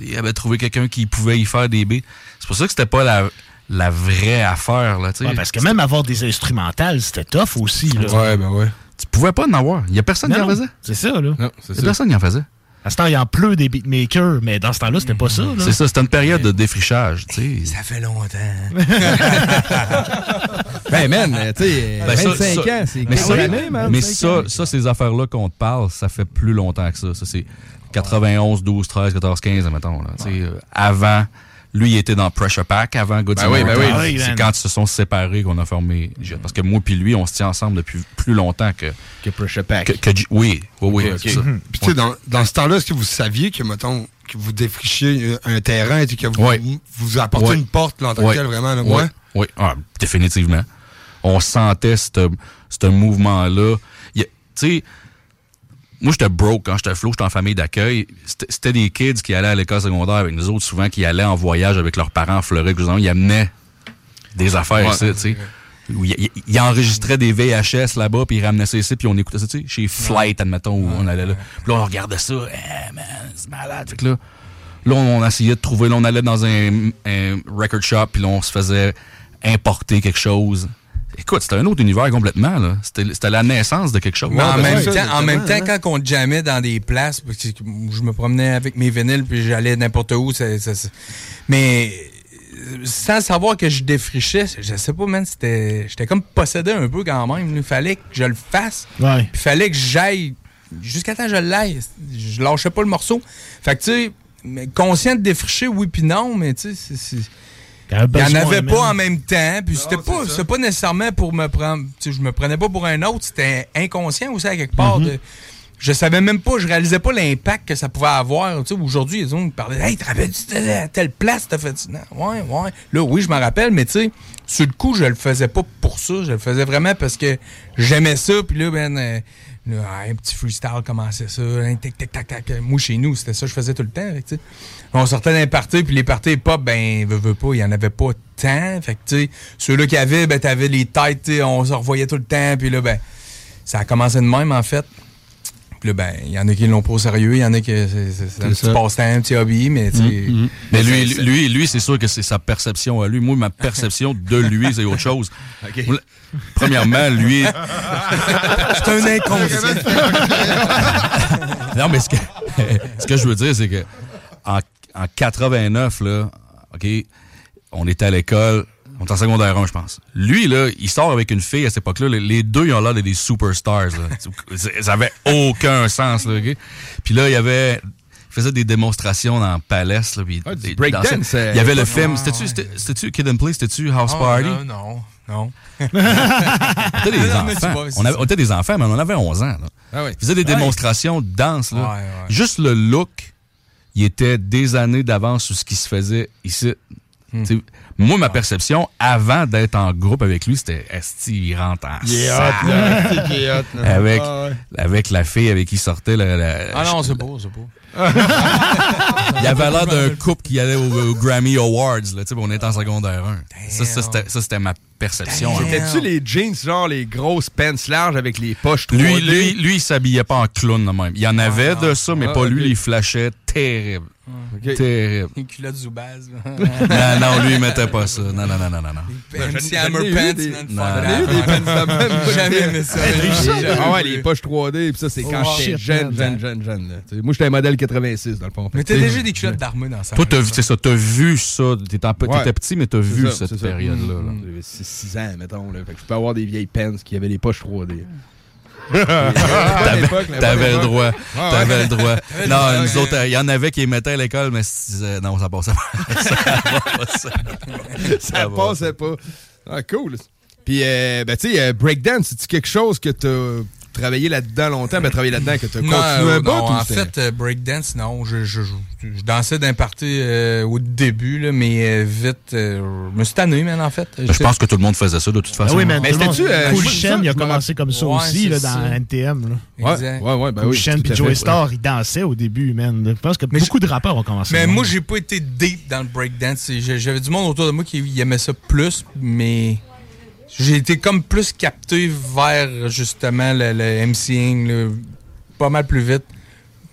Il avait trouvé quelqu'un qui pouvait y faire des beats. C'est pour ça que c'était pas la, la vraie affaire. Là, tu sais. Ouais, parce que même avoir des instrumentales, c'était tough aussi. Là. Ouais, ben ouais. Tu pouvais pas en avoir. Il y a personne qui en faisait. C'est ça, là. Non, c'est Il y a ça. personne qui en faisait. À ce temps, il y en pleut des beatmakers, mais dans ce temps-là, c'était pas ça. C'est ça, c'était une période de défrichage. tu sais. Ça fait longtemps. Ben, man, tu sais, Ben, ça- 25 ça- ans, c'est mais 15 ça, man. mais 25 ça, ces affaires-là qu'on te parle, ça fait plus longtemps que ça. Ça, c'est 91, 12, 13, 14, 15, mettons. Là. Tu sais, euh, avant, lui, il était dans Pressure Pack avant Good Ben oui, ben oui. C'est quand ils se sont séparés qu'on a formé Jet. Parce que moi puis lui, on se tient ensemble depuis plus longtemps que... Que Pressure Pack. que, oui, oui, oui, ça. Puis, tu sais, dans, dans ce temps-là, est-ce que vous saviez que, mettons, que vous défrichiez euh, un terrain et que vous, vous apportez une porte, là, en tant que Ouais. tel, vraiment, là, Oui, oui. Ah, définitivement. On sentait ce mouvement-là. Tu sais, moi, j'étais broke quand j'étais flow, j'étais en famille d'accueil. C'était des kids qui allaient à l'école secondaire avec nous autres, souvent qui allaient en voyage avec leurs parents en Floride. Ils amenaient des affaires ici, tu sais. il, enregistrait des VHS là-bas, puis il ramenait ça ici, puis on écoutait ça, tu sais, chez Flight, admettons, où on allait là. Puis là, on regardait ça, eh man, c'est malade. Fait que là, là, on essayait de trouver, là, on allait dans un, un record shop, puis là, on se faisait importer quelque chose. Écoute, c'était un autre univers complètement, là. C'était c'était la naissance de quelque chose. Mais en, Ouais, même temps, en même temps, hein. quand on jammait dans des places, parce que je me promenais avec mes vinyles, puis j'allais n'importe où, ça- ça- ça- mais sans savoir que je défrichais, je sais pas, man, c'était, j'étais comme possédé un peu quand même. Il fallait que je le fasse. Ouais. Puis il fallait que j'aille jusqu'à temps que je l'aille. Je lâchais pas le morceau. Fait que, tu sais, conscient de défricher, oui puis non, mais tu sais, c'est- c'est... Il n'y en avait pas en même temps. Puis c'était pas, c'était pas nécessairement pour me prendre. tu sais, Je me prenais pas pour un autre. C'était inconscient aussi à quelque part. Mhm. de- je savais même pas, je réalisais pas l'impact que ça pouvait avoir. Tu sais, Aujourd'hui, ils ont parlé Hey, te rappelles-tu à telle place, t'as fait ça? Non, Ouais, ouais. Là, oui, je me rappelle, mais tu sais, sur le coup, je le faisais pas pour ça. Je le faisais vraiment parce que j'aimais ça. Puis là, ben, euh, là, un petit freestyle commençait ça. hein, tic, tic, tac, tac. Moi, chez nous, c'était ça que je faisais tout le temps. On sortait d'un party, puis les parties pop, ben, veux, veux pas, il y en avait pas tant. Fait que, tu sais, ceux-là qui avaient, ben, t'avais les têtes, tu sais, on se revoyait tout le temps, puis là, ben, ça a commencé de même, en fait. Puis là, ben, il y en a qui l'ont pas au sérieux, il y en a qui, c'est c'est- c'est un petit passe-temps, un petit hobby, mais, tu sais. Mais lui, c'est- lui, lui, c'est sûr que c'est sa perception à lui. Moi, ma perception de lui, c'est autre chose. Premièrement, lui. C'est un inconscient. non, mais ce que, ce que je veux dire, c'est que en, en 89, là, OK, on était à l'école. On est en secondaire 1, je pense. Lui, là, il sort avec une fille à cette époque-là. Les, deux, ils ont l'air de des superstars. là. Ça avait aucun sens. Là, OK? Puis là, il y avait... Il faisait des démonstrations dans Palace. Là, puis Ah, des- euh, Il y avait le ah, film. C'était-tu c'était- c'était-tu Kid and Play? C'était-tu House Oh, Party? non, non, non. On était des Non, enfants. vois, c'est on, avait- on était des enfants, mais on en avait 11 ans. Là. Ah ouais. Ils faisaient des Ouais. démonstrations de danse. Là. Ouais, ouais. Juste le look, il était des années d'avance sur ce qui se faisait ici. Hmm. Moi, ma perception, avant d'être en groupe avec lui, c'était Esti, il rentre en hot, là. Là. avec, Ah ouais. avec la fille avec qui il sortait. La, la- Ah non, c'est beau, c'est beau. il avait l'air d'un couple qui allait au, au Grammy Awards. Là, on était en secondaire 1. Ça, ça, c'était- ça, c'était ma perception. C'était-tu les jeans, genre les grosses pants larges avec les poches 3D? Lui, lui, lui, il s'habillait pas en clown de même. Il y en avait de ça, mais Ah, pas lui. Il flashait terrible. Terrible. Les culottes Zoubaz. non, non, lui, il mettait pas ça. Non, non, non, non, non. Ben, MC ai Hammer Pants, des- Non, Jamais aimé ça. Ah ouais, vu. les poches 3D, puis ça, c'est quand Oh, j'étais jeune, jeune, jeune, jeune. Moi, j'étais un modèle 86, dans le fond. Mais t'as déjà des culottes d'armure dans ça. Toi, t'as vu, c'est ça, t'as vu ça. T'étais petit, mais t'as vu cette période-là. là. J'avais 6 ans, mettons. Fait que je peux avoir des vieilles pants qui avaient les poches 3D. T'avais le droit. Ah, T'avais le droit. T'avais le Non, droit, nous autres, il y en avait qui les mettaient à l'école, mais non, ça passait pas. Ça passait pas. ça passait pas. Ah, cool. Puis, euh, ben, tu sais, euh, breakdance, c'est-tu quelque chose que t'as travaillé là-dedans longtemps? Ben, travaillé là-dedans, que t'as Non, continué euh, non, en fait, euh, breakdance, non. Je, je, je, je dansais d'un party euh, au début, là, mais euh, vite, euh, je me suis tanné, man, en fait. Je pense que tout le monde faisait ça, de toute façon. Ah oui, mais, Mais c'était-tu, euh, Cool Shen, il a commencé comme ça Ouais, aussi là, ça. dans NTM. Là. Exact. Ouais, ouais, ben Cool oui. Shen puis Joey. Star, ils dansaient au début, man. Je pense que Mais beaucoup de rappeurs ont commencé. Mais moi, j'ai pas été deep dans le breakdance. J'avais du monde autour de moi qui aimait ça plus, mais j'ai été comme plus capté vers justement le, le MCing pas mal plus vite.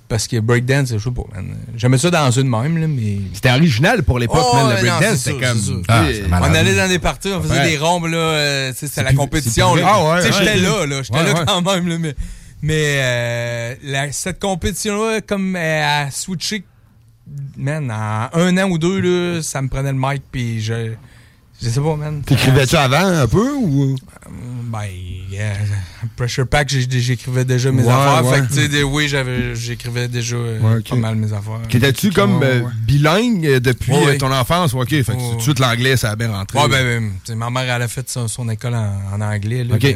Parce que breakdance, je sais pas, man. J'aimais ça dans une même, là, mais. C'était original pour l'époque, Oh, man. Le breakdance, c'est c'était comme. Ah. On allait dans des parties, on faisait Ouais. des rombes, là. euh, c'était la plus- compétition. là. Ah ouais, j'étais là, là. J'étais Ouais, là ouais. quand même, là. Mais, mais euh, la- cette compétition-là, comme elle a switché, man, en un an ou deux, là, ça me prenait le mic, puis je. Je sais pas, man. T'écrivais-tu avant un peu ou? Ben, yeah. Pressure Pack, j'écrivais déjà mes Ouais, affaires. ouais. Fait que, tu sais, oui, j'écrivais déjà euh, Ouais, pas mal mes affaires. Qu'étais-tu comme euh, bilingue euh, depuis euh, ton enfance? OK, fait que tout de suite l'anglais, ça a bien rentré. Ouais, ben, ben, ma mère, elle a fait son, son école en, en anglais. Là, Ok,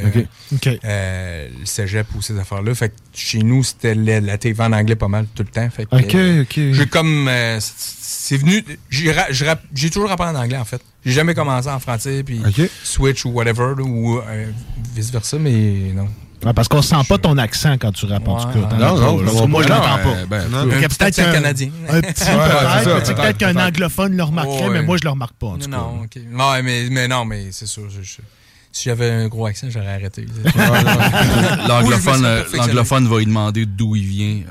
ok. Euh, le cégep ou ces affaires-là. Fait que chez nous, c'était la, la TV en anglais pas mal tout le temps. Fait que, Ok, euh, ok. J'ai comme. euh, c'est- venu. J'ai toujours appris en anglais, en fait. J'ai jamais commencé en français, puis Ok. Switch ou whatever, là, ou euh, vice-versa, mais non. Ouais, parce qu'on sent pas ton accent quand tu rappes, en tout cas. Non, non, vois Moi, je l'entends Non, pas. euh, ben, Non. peu. Il y a Un peut-être un Canadien. Un petit Ouais, c'est peut-être, qu'un anglophone le remarquerait, Ouais. mais moi, je le remarque pas, en tout cas. Non, ok. Ouais, mais, mais non, mais c'est sûr. je- je- Si j'avais un gros accent, j'aurais arrêté. Euh, l'anglophone va lui demander d'où il vient.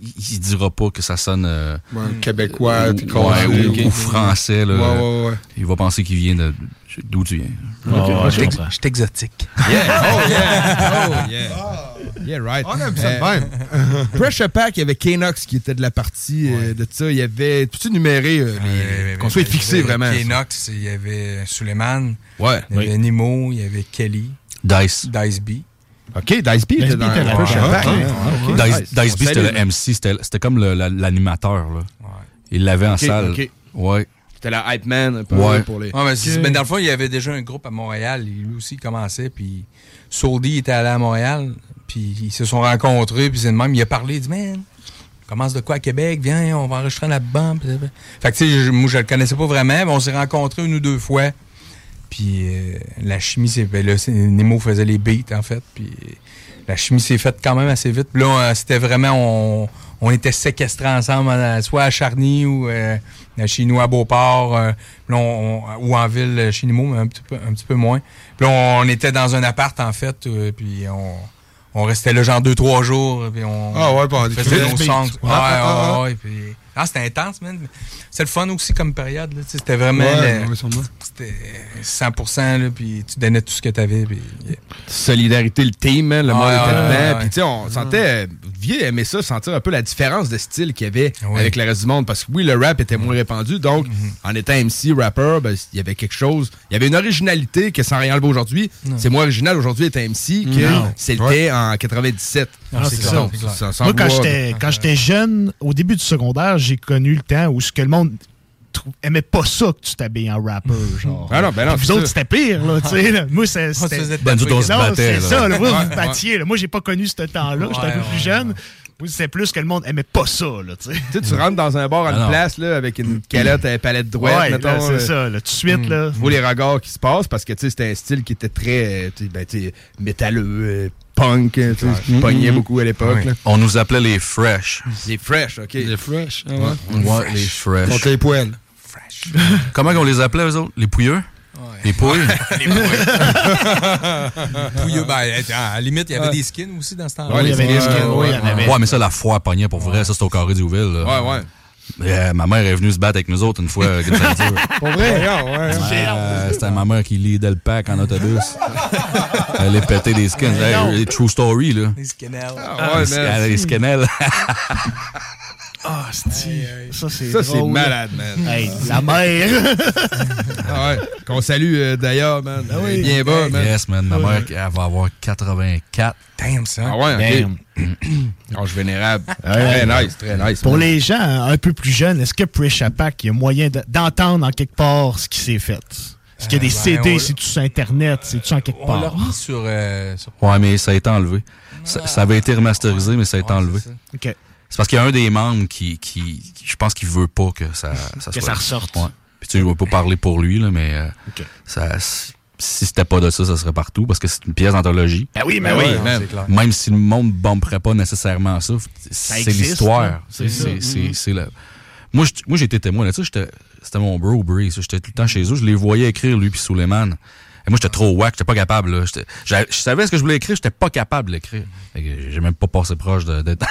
Euh, il, il dira pas que ça sonne euh, Ouais, québécois, ou, t'es ouais, congelé, ou- ou français. Là. Ouais, ouais, ouais. Il va penser qu'il vient de d'où tu viens. Ouais, je suis exotique. Yeah. Oh, yeah. Oh, yeah. Yeah, right. On aime ça de Euh, même. Pressure Pack, il y avait Kenox qui était de la partie euh, de ça. Il y avait. Peux-tu numérer euh, les- qu'on soit fixé vraiment? Knox, il y avait Suleiman. Ouais. Il y avait Nemo, il y avait Kelly. Dice. Dice B. OK, Dice B était dans Ah, hein. Dice, B, On c'était salue. le MC. C'était c'était comme l'animateur. là. Il l'avait en salle. Ouais. C'était la hype man un peu Ouais. pour les. Ouais, mais ben, dans le fond, il y avait déjà un groupe à Montréal. Lui aussi, il commençait. Puis Soldy était allé à Montréal. Puis ils se sont rencontrés. Puis c'est le même. Il a parlé. Il dit, man, commence de quoi à Québec? Viens, on va enregistrer un album. Fait que, tu sais, je- moi, je le connaissais pas vraiment. Mais on s'est rencontrés une ou deux fois. Puis euh, la chimie, c'est. Ben, là, Nemo faisait les beats, en fait. Puis la chimie s'est faite quand même assez vite. Puis là, euh, c'était vraiment. On, on était séquestrés ensemble, euh, soit à Charny ou euh, chez nous à Beauport, euh, on- ou en ville euh, chez Nemo, mais un petit peu, un petit peu moins. Puis là, on, on était dans un appart, en fait, puis on, on restait là genre deux, trois jours, puis on Ah ouais, puis on faisait nos songs. Ouais, Ah, ouais, ah. ouais, puis- ah, c'était intense, man. C'est le fun aussi comme période, tu c'était vraiment... Ouais, le- c'était 100%, là, puis tu donnais tout ce que t'avais, puis... yeah. Solidarité, le team, man, le monde était dedans. Puis, tu sais, on sentait, Vieux aimait ça, sentir un peu la différence de style qu'il y avait Ouais. avec le reste du monde. Parce que oui, le rap était moins répandu. Donc, en étant MC, rapper, ben, il y avait quelque chose. Il y avait une originalité que sans rien enlever aujourd'hui, c'est moins original aujourd'hui être MC que Non. c'était en 97. Ah, c'est ça. Moi, quand j'étais jeune, au début du secondaire, j'ai connu le temps où ce que le monde aimait pas ça que tu t'habilles en rapper, genre. Ah non, ben non, Puis c'est vous autres, c'était pire, là, tu sais. là. Moi, c'est- c'était... Ben, nous autres, on se Non, battait, c'est là. ça, là. Vous, vous battiez, là. Moi, j'ai pas connu ce temps-là. J'étais un peu Ouais, plus jeune. Moi, c'était plus que le monde aimait pas ça, là, tu sais. Tu sais, tu rentres dans un bar à Ah une place là, avec une calotte à palette droite, Ouais, mettons. là, c'est euh, ça, là. Tout de suite, là. Tu vois les regards qui se passent parce que tu sais, c'était un style qui était très euh, tu sais, ben, tu sais, métalleux, euh, punk, tu sais, qui pognait beaucoup à l'époque. Là. On nous appelait les Fresh. C'est fresh, OK. Les fresh. ah ouais. Ouais, les Fresh. Contre les poêles. Comment on les appelait, eux autres? Les pouilleux? Les pouilles? Pouilleux, ben, à la limite, il y avait des skins aussi dans ce temps-là. Ouais, il y avait des ouais, skins, ouais, oui, il y en avait. Ouais, mais ça, la foire pognait pour vrai. Ça, c'était au carré d'Youville. là. Ouais, ouais. Euh, ma mère est venue se battre avec nous autres une fois. euh. Pour vrai? Ouais. Euh, C'était ma mère qui leadait le pack en autobus. Elle est pété des skins. Hey, true story, là. Les skinheads. Ah, ouais, les, les. Ah, c'est Ça, c'est Ça, c'est drôle. malade, man. Hey, la mère. Ah ouais. Qu'on salue euh, d'ailleurs, man. Ah oui. Elle est Bien bas, man. Yes, man. Ma mère, elle va avoir 84. Damn, ça. Ah ouais, Damn. ok. Âge vénérable. Ouais. Très nice, très nice. Pour man. les gens un peu plus jeunes, est-ce que Pressure Pack, il y a moyen de- d'entendre en quelque part ce qui s'est fait? Est-ce qu'il y a des Euh, ben, CD, on- c'est-tu sur Internet, c'est-tu en quelque On l'a part? remis sur... euh, sur- Ouais, mais ça a été enlevé. Ça, ça avait été remasterisé, mais ça a été Ouais, enlevé. OK. C'est parce qu'il y a un des membres qui, qui, qui- je pense qu'il veut pas que ça, ça Que soit- ça ressorte. Ouais. Puis tu sais, je vais pas parler pour lui, là, mais euh, OK. ça, si c'était pas de ça, ça serait partout parce que c'est une pièce d'anthologie. Ben oui, mais Ben oui. clair. Même si le monde bomberait pas nécessairement ça, c'est l'histoire. là. C'est C'est ça. le- Moi, j'étais témoin là. J'étais- C'était mon bro, Bree. ça. J'étais tout le temps chez eux. Je les voyais écrire, lui puis Suleiman. Et moi, j'étais trop wack. J'étais pas capable. Là. Je savais ce que je voulais écrire. J'étais pas capable de l'écrire. Fait que J'ai même pas passé proche d'être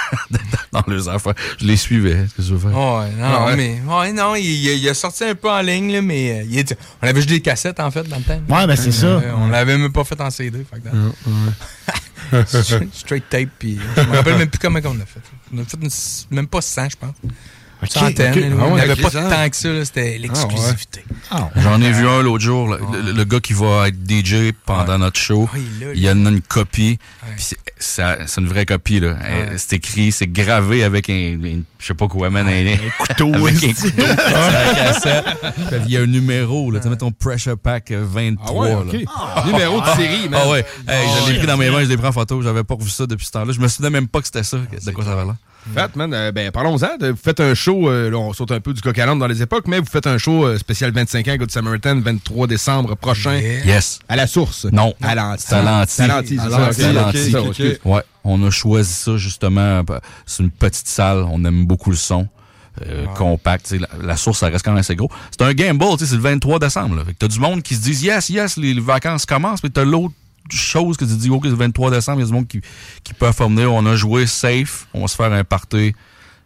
dans leurs affaires. Je les suivais. Qu'est-ce que je veux faire? Ouais, non, ouais. mais ouais, non, il, a sorti un peu en ligne, là, mais euh, il est- on avait juste des cassettes, en fait, dans le temps. Ouais, ben c'est ça. Euh, on l'avait même pas fait en CD. Fait que straight, straight tape, puis je me rappelle même plus comment on l'a fait. On a fait une- même pas 100, je pense. Centaine. ok. là, Ah ok, pas ça. tant que ça, là, c'était l'exclusivité. Ah, J'en ai vu un l'autre jour, le, le- le gars qui va être DJ pendant notre show. Ouais, il il y en a une copie. C'est- une vraie copie, là. Euh, C'est écrit, c'est gravé avec un, un- je sais pas quoi, man, un, couteau. avec un couteau sur la cassette. Puis Il y a un numéro, là. Tu sais, mettons Pressure Pack euh, 23, Ah ouais, là. Numéro de série, man. Ah ouais, Hey, je l'ai pris dans mes mains, je l'ai pris en photo, j'avais pas revu ça depuis ce temps-là. Je me souvenais même pas que c'était ça, de quoi ça avait l'air. Fait, man, euh, ben, parlons-en. Vous faites un show, euh, là, on saute un peu du coq à dans les époques, mais vous faites un show euh, spécial 25 ans, Good Samaritan, 23 décembre prochain, Yeah. Yes. à la source. Non. À l'anti. À l'anti. À l'anti. Ouais, on a choisi ça justement. C'est une petite salle, on aime beaucoup le son. euh, compact. La, la source, ça reste quand même assez gros. C'est un gamble, tu sais, c'est le 23 décembre. Là. Fait que t'as du monde qui se dit yes, yes, les, les vacances commencent, mais t'as l'autre chose que tu dis, OK, c'est le 23 décembre, il y a du monde qui, qui peut venir, on a joué safe, on va se faire un party.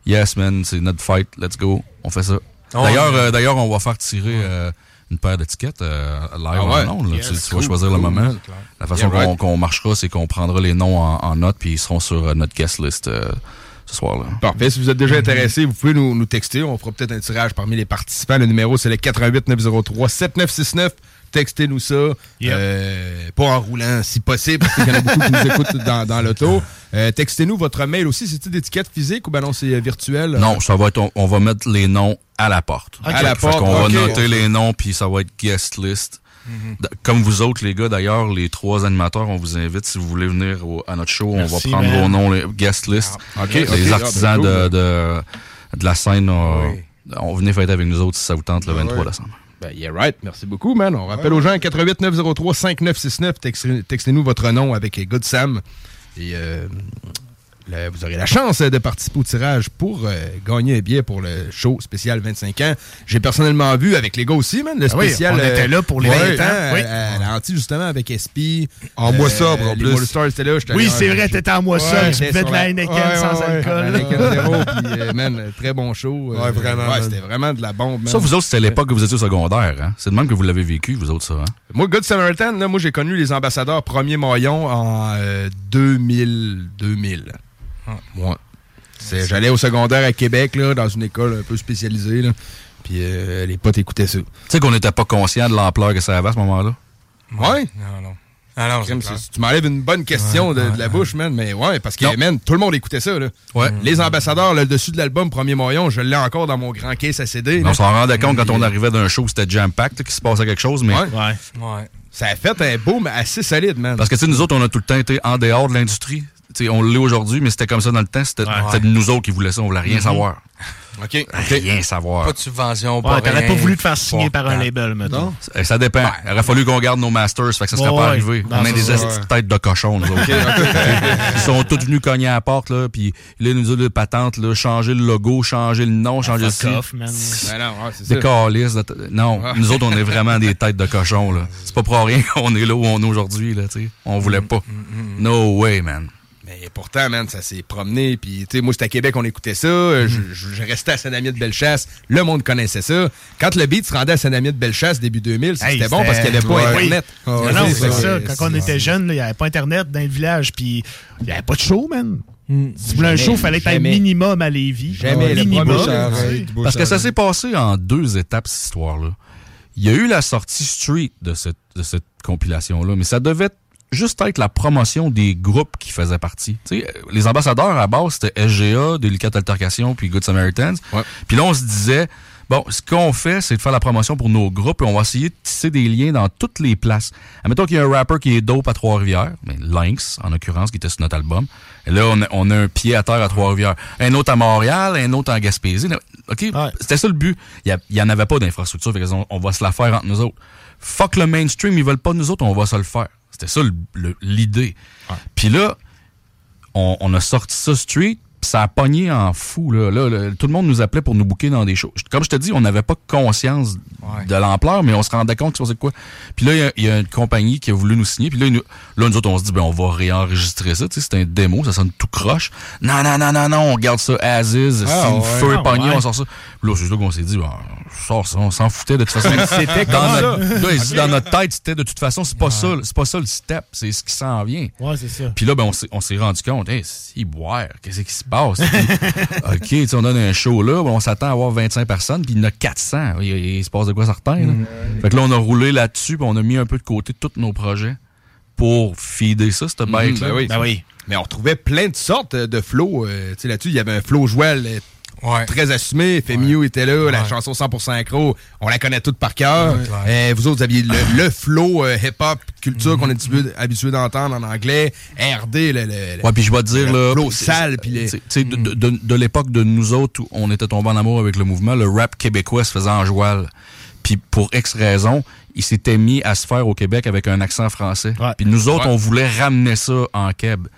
Yes, man, c'est notre fight, let's go, on fait ça. Oh, D'ailleurs, ouais. euh, d'ailleurs, on va faire tirer euh, une paire d'étiquettes euh, live Ah ouais? là. Yes, tu, tu vas cool, choisir le moment. La façon Yeah, qu'on right. qu'on marchera, c'est qu'on prendra les noms en, en note, puis ils seront sur euh, notre guest list ce soir-là. Parfait. Si vous êtes déjà intéressé, vous pouvez nous, nous texter. On fera peut-être un tirage parmi les participants. Le numéro, c'est le 88 903 7969. Textez-nous ça. Euh, pas en roulant, si possible, parce qu'il y en a beaucoup qui nous écoutent dans, dans l'auto. Euh, Textez-nous votre mail aussi. C'est-tu d'étiquette physique ou ben non, c'est euh, virtuel? Non, ça va être, on, on va mettre les noms à la porte. À la Fait porte, qu'on ok. va noter les noms, puis ça va être guest list. Mhm. Comme vous autres, les gars, d'ailleurs, les trois animateurs, on vous invite, si vous voulez venir au- à notre show, Merci, on va prendre man. vos noms, les guest list. Ah, les artisans Ah, ben, de, de, de la scène, euh, on venez fêter avec nous autres si ça vous tente le 23 ouais. décembre. Ben, yeah, right. Merci beaucoup, man. On rappelle aux gens 88 903 5969. Textez- Textez-nous votre nom avec Good Sam. Et euh, le- vous aurez la chance euh, de participer au tirage pour euh, gagner un billet pour le show spécial 25 ans. J'ai personnellement vu avec les gars aussi, man, le Ah oui, spécial. on était là pour les 20 ans, à- oui. À, l'anti, justement, avec SP. En mois sobre, en plus. Là. Oui, c'est vrai, t'étais en mois sobre, tu buvais de la Heineken ouais, sans ouais, alcool. Heineken zéro, puis, euh, man, très bon show. euh, Ouais, vraiment, Ouais, c'était vraiment de la bombe, man. Ça, vous autres, c'était l'époque que vous étiez au secondaire. Hein? C'est de même que vous l'avez vécu, vous autres, ça. Hein? Moi, Good Samaritan, là, moi, j'ai connu les ambassadeurs premier maillon en euh, 2000. 2000. Ouais. C'est- J'allais au secondaire à Québec, là, dans une école un peu spécialisée. Là. Puis euh, les potes écoutaient ça. Tu sais qu'on n'était pas conscient de l'ampleur que ça avait à ce moment-là? Ouais. Non, non. Ah clair. c'est- tu m'enlèves une bonne question Ouais, de, de ouais, la bouche, man. Mais ouais, parce que, Non. man, tout le monde écoutait ça. Là. Ouais. Les ambassadeurs, le dessus de l'album Premier Maillon, je l'ai encore dans mon grand case à CD. On s'en rendait compte quand Puis, on arrivait d'un show où c'était jam-packed, qu'il se passait quelque chose, mais... Ouais. Ouais. Ouais. Ça a fait un boom assez solide, man. Parce que, tu sais, nous autres, on a tout le temps été en dehors de l'industrie. Tu sais, on l'est aujourd'hui, mais c'était comme ça dans le temps. C'était nous autres qui voulaient ça. On voulait rien savoir. OK. Rien savoir. Pas de subvention, pas t'aurais pas voulu te faire signer par un label, mettons. Ça, ça dépend. Il aurait fallu qu'on garde nos masters, fait que ça serait Ouais, pas arrivé. On a des de têtes de cochon, nous autres. Ils sont tous venus cogner à la porte, là, puis là, ils nous ont dit patente, là, changer le logo, changer le nom, changer le man. Ben. Des calices Non, nous autres, on est vraiment des têtes de cochon, là. C'est pas pour rien qu'on est là où on est aujourd'hui, là, tu sais. On voulait pas. No way, man. Mais pourtant, man, ça s'est promené. Puis, tu sais, moi, j'étais à Québec, on écoutait ça. euh, Je, je- je restais à Saint-Amie de Bellechasse. Le monde connaissait ça. Quand le beat se rendait à Saint-Amie de Bellechasse début 2000, c'était bon parce qu'il n'y avait pas Ouais. Internet. Oui. Ah, Non, c'est ça. ça. Quand on était jeunes, là, il n'y avait pas Internet dans le village, puis il n'y avait pas de show, man. Si tu voulais un show, il fallait que tu un jamais. minimum à Lévis. Jamais, le minimum. Parce que ça s'est passé en deux étapes, cette histoire-là. Il y a eu la sortie street de cette, de cette compilation-là, mais ça devait juste être la promotion des groupes qui faisaient partie. Tu sais, les ambassadeurs, à base, c'était SGA, Délicate Altercation, puis Good Samaritans. Puis là, on se disait, bon, ce qu'on fait, c'est de faire la promotion pour nos groupes, et on va essayer de tisser des liens dans toutes les places. Admettons qu'il y a un rapper qui est dope à Trois-Rivières, mais Lynx, en l'occurrence, qui était sur notre album. Et là, on a, on a un pied à terre à Trois-Rivières. Un autre à Montréal, un autre en Gaspésie. OK? C'était ça le but. Il n'y en avait pas d'infrastructure. Qu'on- on, va se la faire entre nous autres. Fuck le mainstream, ils veulent pas nous autres, on va se le faire. C'était ça l'idée. Puis là, on, on a sorti ça street, ça a pogné en fou. Là. Là, tout le monde nous appelait pour nous booker dans des shows. Comme je te dis, on n'avait pas conscience de l'ampleur, mais on se rendait compte que c'est quoi. Puis là, il y a- il y, a une compagnie qui a voulu nous signer. Puis là, nous, là, nous autres, on se dit, ben, on va réenregistrer ça. Tu sais, c'est un démo, ça sonne tout croche. Non, non, non, non, non, on garde ça as is. Ah, si le ouais. feu Ah, pogné, ouais. on sort ça. Puis là, c'est là qu'on s'est dit, ben, on sort ça, on s'en foutait de toute façon. C'était dans notre, ça? là, il dit, Ok. dans notre tête, c'était de toute façon, c'est pas ça, c'est pas ça le step, c'est ce qui s'en vient. Ouais, c'est ça. Puis là, ben, on s'est- on s'est rendu compte, hey, si boire, qu'est-ce qui se passe? Puis, OK, tu sais, on donne un show là, ben, on s'attend à avoir 25 personnes, puis il y en a 400. Il, il- il se passe de quoi certain? Là? Fait que là, on a roulé là-dessus, puis on a mis un peu de côté tous nos projets pour feeder ça, cette Mhm, bête ben oui. Mais on retrouvait plein de sortes de flows. euh, tu sais, là-dessus, il y avait un flow Joël euh, très assumé. Femiu était là, la chanson 100% accro. On la connaît toute par cœur. Euh, vous autres, vous aviez le, le flow euh, hip-hop culture qu'on est habitué, d'entendre en anglais. RD, le, le- le- Ouais, puis je vais te dire, le flow c'est- sale. Puis les... Tu sais, de, de- de- de l'époque de nous autres où on était tombés en amour avec le mouvement, le rap québécois se faisait en joual. Puis pour X raison, il s'était mis à se faire au Québec avec un accent français. Puis nous autres, Ouais. on voulait ramener ça en Québec.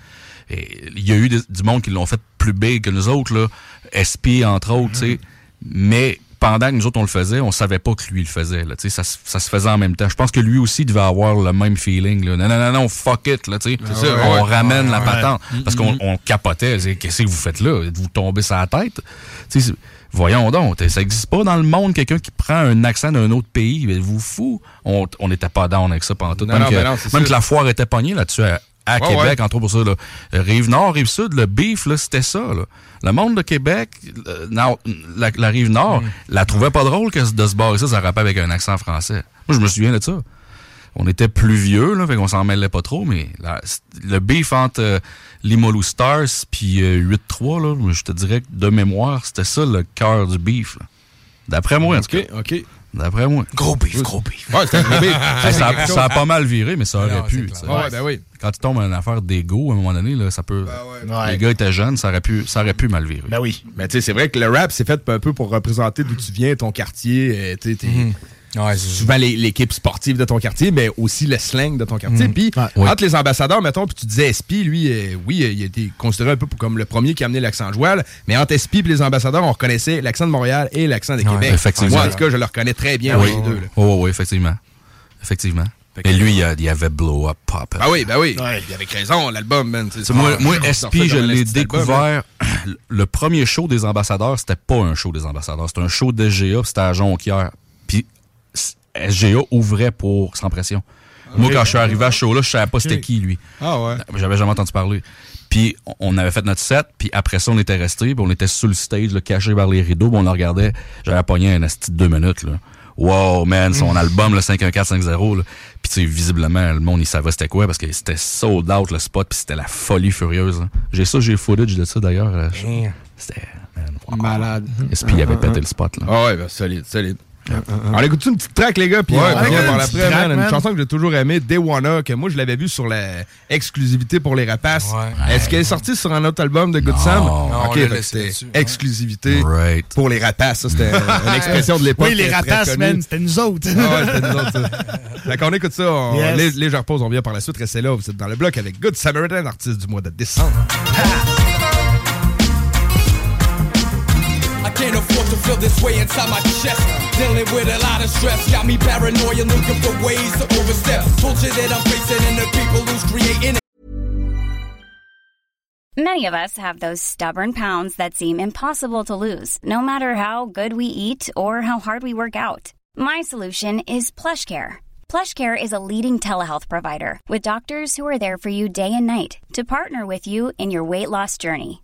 Et Il y a eu des- du monde qui l'ont fait plus big que nous autres, là. SP, entre autres, tu sais. Mais pendant que nous autres, on le faisait, on savait pas que lui le faisait. Là, ça, se- ça se faisait en même temps. Je pense que lui aussi devait avoir le même feeling. Là. Non, non, non, non, fuck it. Là, ça, on ouais. ramène la patente. Parce qu'on on capotait. Qu'est-ce que vous faites là? Vous tombez sur la tête? Voyons donc. Ça existe pas dans le monde quelqu'un qui prend un accent d'un autre pays. Vous fou? On on n'était pas down avec ça pendant tout. Non, Même, non, que, non, c'est même ça. que la foire était pognée là-dessus à, à Ouais, Québec, ouais. entre autres pour ça. Là. Rive Nord, Rive Sud, le beef, c'était ça. Là. Le monde de Québec, euh, non, la, la Rive Nord, Mm. la trouvait pas drôle que de se barrer ça, ça rappelle avec un accent français. Moi, je me souviens de ça. On était plus vieux, là, fait qu'on s'en mêlait pas trop, mais la- le beef entre euh, Limolu Stars puis euh, 8-3, là, moi, je te dirais que de mémoire, c'était ça le cœur du beef. D'après moi, en tout OK, cas. OK. D'après moi. Gros beef, gros beef. Ouais, c'était un gros beef. Ça, a, ça a pas mal viré, mais ça aurait Non, pu. Ouais, ben oui. Quand tu tombes dans une affaire d'égo, à un moment donné, là, ça peut. Ouais. Les gars étaient jeunes, ça aurait pu, ça aurait pu mal virer. Ben oui. Mais tu sais, c'est vrai que le rap, c'est fait un peu pour représenter d'où tu viens, ton quartier, euh, tu sais, t'es- Ouais, souvent les- l'équipe sportive de ton quartier, mais aussi le slang de ton quartier. Puis, Oui. entre les ambassadeurs, mettons, puis tu disais SP, lui, euh, oui, euh, il a été considéré un peu comme le premier qui a amené l'accent joual, mais entre SP et les ambassadeurs, on reconnaissait l'accent de Montréal et l'accent de Québec. effectivement. Moi, en tout cas, je le reconnais très bien, oui, les deux. là. oui, oui, effectivement. Effectivement. Et lui, il, il avait Blow Up Pop. Ah oui, ben oui. Il avait raison, l'album, man. moi, moi SP, je l'ai d'album, hein. découvert. Le premier show des ambassadeurs, c'était pas un show des ambassadeurs. C'était un show de puis c'était à Jonquière. Puis SGA ouvrait pour Sans Pression. Moi, quand je suis arrivé à ce show-là, je savais pas c'était qui, lui. Ah ouais. J'avais jamais entendu parler. Puis on- avait fait notre set, puis après ça, on était resté, puis on était sur le stage, là, caché par les rideaux, puis on le regardait. J'avais pogné un esti de deux minutes, là. Wow, man, son album, le 51450, là. Puis tu sais, visiblement, le monde, il savait c'était quoi, parce que c'était sold out, le spot, puis c'était la folie furieuse. hein. J'ai ça, j'ai le footage de ça, d'ailleurs. euh, je- C'était... man, wow. Malade. SP, il avait pété le spot, là. Ah ouais, ben, solide, solide. On écoute une petite track, les gars, puis Ouais, on ouais, revient ouais, par une l'après, man. Chanson que j'ai toujours aimée, Day Wanna, que moi, je l'avais vue sur la exclusivité pour les rapaces. Est-ce qu'elle est sortie sur un autre album de Good Sam? Non, ok, c'était exclusivité Right. pour les rapaces. Ça, c'était une expression de l'époque. Oui, les rapaces, man, c'était nous autres. Ah ouais, c'était nous autres, ça. Fait qu'on écoute ça, on, Yes. lé- légère pause, on vient par la suite. Restez là, vous êtes dans le bloc avec Good Samaritan, artiste du mois de décembre. I can't afford to feel this way inside my chest. Dealing with a lot of stress got me paranoid and looking for ways to overstep. That I'm facing and the people who's creating. Many of us have those stubborn pounds that seem impossible to lose, no matter how good we eat or how hard we work out. My solution is PlushCare. PlushCare is a leading telehealth provider with doctors who are there for you day and night to partner with you in your weight loss journey.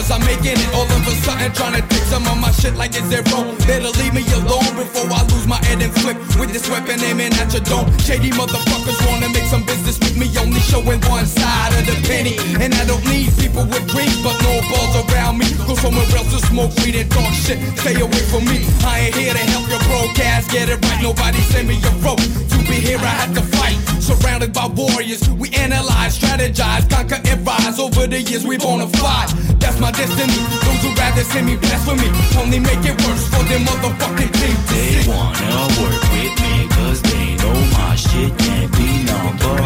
Cause I'm making it all of a sudden trying to take some of my shit like it's zero. Better leave me alone before I lose my head and flip with this weapon aiming at your dome. Shady motherfuckers wanna make some business with me, only showing one side of the penny. And I don't need people with dreams, but no balls around me. Go somewhere else to smoke weed and talk shit. Stay away from me. I ain't here to help your broadcast get it right. Nobody send me a rope. To be here, I had to fight. Surrounded by warriors, we analyze, strategize, conquer and rise. Over the years, we bona fide. That's my destiny. Those who rather see me blasphemy only make it worse for them motherfucking teams. They wanna work with me cause they know my shit can't be number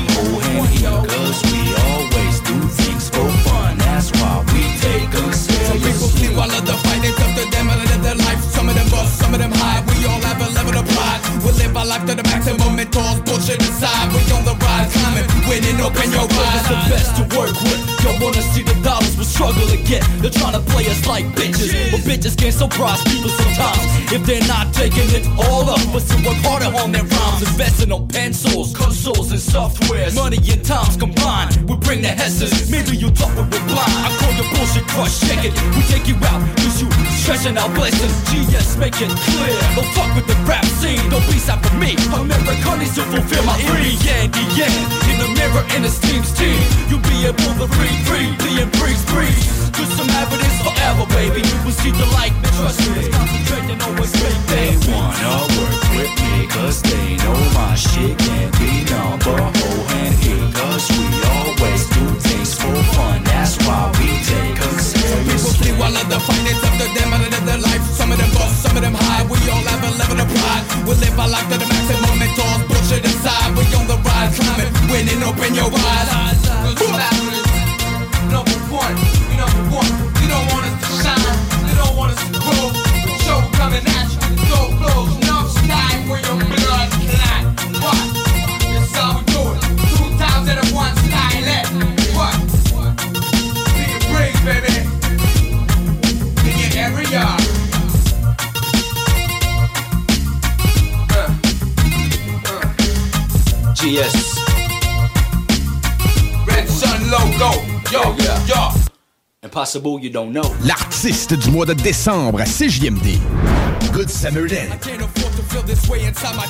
hand here Cause we always do things for fun That's why we take them Some people sleep while others fight. They tough to them and live their life. Some of them bust, some of them hide. We all have a level of pride. We live our life to the maximum and toss bullshit aside. We on the rise, climbing, winning, open your eyes. the best to work with. Y'all wanna see the we struggle to get. They're trying to play us like bitches, but bitches can't surprise people sometimes if they're not taking it all up. But still work harder on their rhymes, investing on pencils, consoles, and softwares. Money and times combined, we bring the hesses. Maybe you thought we were blind. I call your bullshit crush, check it. We take you out, cause you stretching out blessings. GS, make it clear. Don't fuck with the rap scene, don't be sad for me. America needs to fulfill my dream. Yeah, end. In the mirror, in the team's team. You'll be able to free, free, being free, trees. to some evidence forever, baby. You will see the light, trust me. Concentrating on what's great. They wanna work with me, cause they know my shit can't be number hole and here. Cause we always do things for fun, that's why we take them seriously. People while other finance after them, out of their life. Some of them bust, some of them high. We all have a level of pride. We live our life to the maximum and toss bullshit aside. We on the rise, climbing, winning, open your eyes. Cause one, we number one. You don't want us to shine, you don't want us to grow. Impossible, you don't know. L'artiste du mois de décembre à CJMD. Good Samaritan.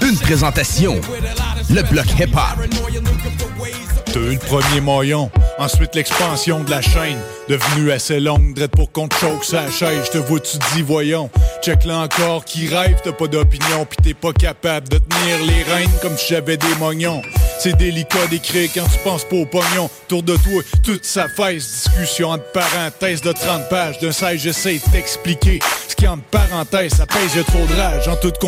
Une présentation. Le bloc hip-hop. Eu le premier maillon, ensuite l'expansion de la chaîne, devenue assez longue, drette pour qu'on te choque sa chaise. Je te vois, tu dis, voyons, check là encore qui rêve, t'as pas d'opinion, pis t'es pas capable de tenir les rênes comme si j'avais des mognons. C'est délicat d'écrire quand tu penses pas au pognon. Tour de toi, toute sa fesse, discussion entre parenthèses de 30 pages. D'un sage, j'essaie de t'expliquer. Ce qui entre parenthèses, ça pèse y'a trop de rage en toute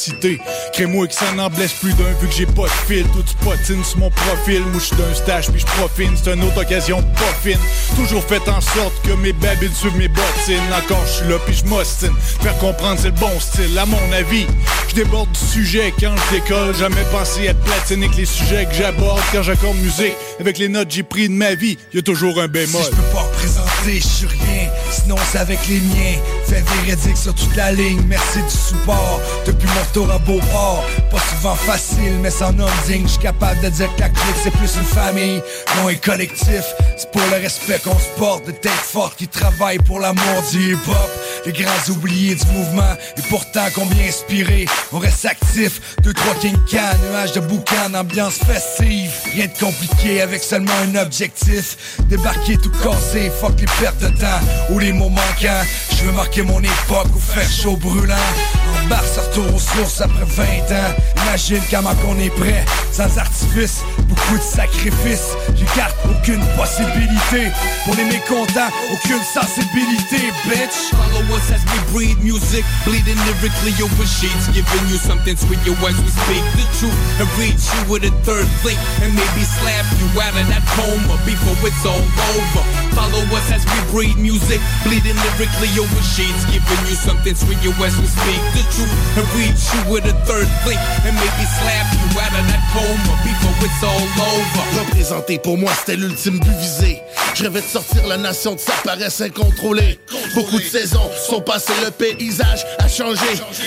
complexité. Crée-moi que ça n'en blesse plus d'un vu que j'ai pas de fil. Tout tu potines sur mon profil. Moi, j'suis d'un stage puis j'profine. C'est une autre occasion pas fine. Toujours fait en sorte que mes babines suivent mes bottines. Encore, j'suis là puis j'm'ostine. Faire comprendre, c'est le bon style. À mon avis, je déborde du sujet quand je décolle. Jamais pensé être platine avec les sujets que j'aborde quand j'accorde musique. Avec les notes j'ai pris de ma vie, y a toujours un bémol. Si je peux pas représenter, je suis rien. Sinon, c'est avec les miens. Fait véridique sur toute la ligne. Merci du support. Depuis mon retour à Beauport. Pas souvent facile, mais sans homme digne. Je capable de dire que la clique, c'est plus une famille. Non, un collectif. C'est pour le respect qu'on se porte. De têtes fortes qui travaillent pour l'amour du hip-hop. Les grands oubliés du mouvement. Et pourtant, combien inspirés. On reste actif. Deux, trois King Can, nuages de boucan, ambiance festive. Rien de compliqué avec seulement un objectif. Débarquer tout cassé, fuck les pertes de temps les manquants. Je veux marquer mon époque ou faire chaud brûlant. En bar, ça retourne aux sources après 20 ans. Imagine comment qu'on est prêt, sans artifice, beaucoup de sacrifices. J'écarte aucune possibilité. Pour les mécontents, aucune sensibilité, bitch. Follow us as we breathe music, bleeding lyrically over sheets, giving you something sweet your as we speak the truth and reach you with a third link and maybe slap you out of that coma before it's all over. Follow us as we breathe music, bleeding lyrically over sheets, giving you something sweet your as we speak the truth and reach you with a third link and maybe slap you out of that coma before it's all over. Représenter pour moi c'était l'ultime but visé. Je rêvais de sortir la nation de sa paresse incontrôlée. Beaucoup de saisons sont passées, le paysage a changé.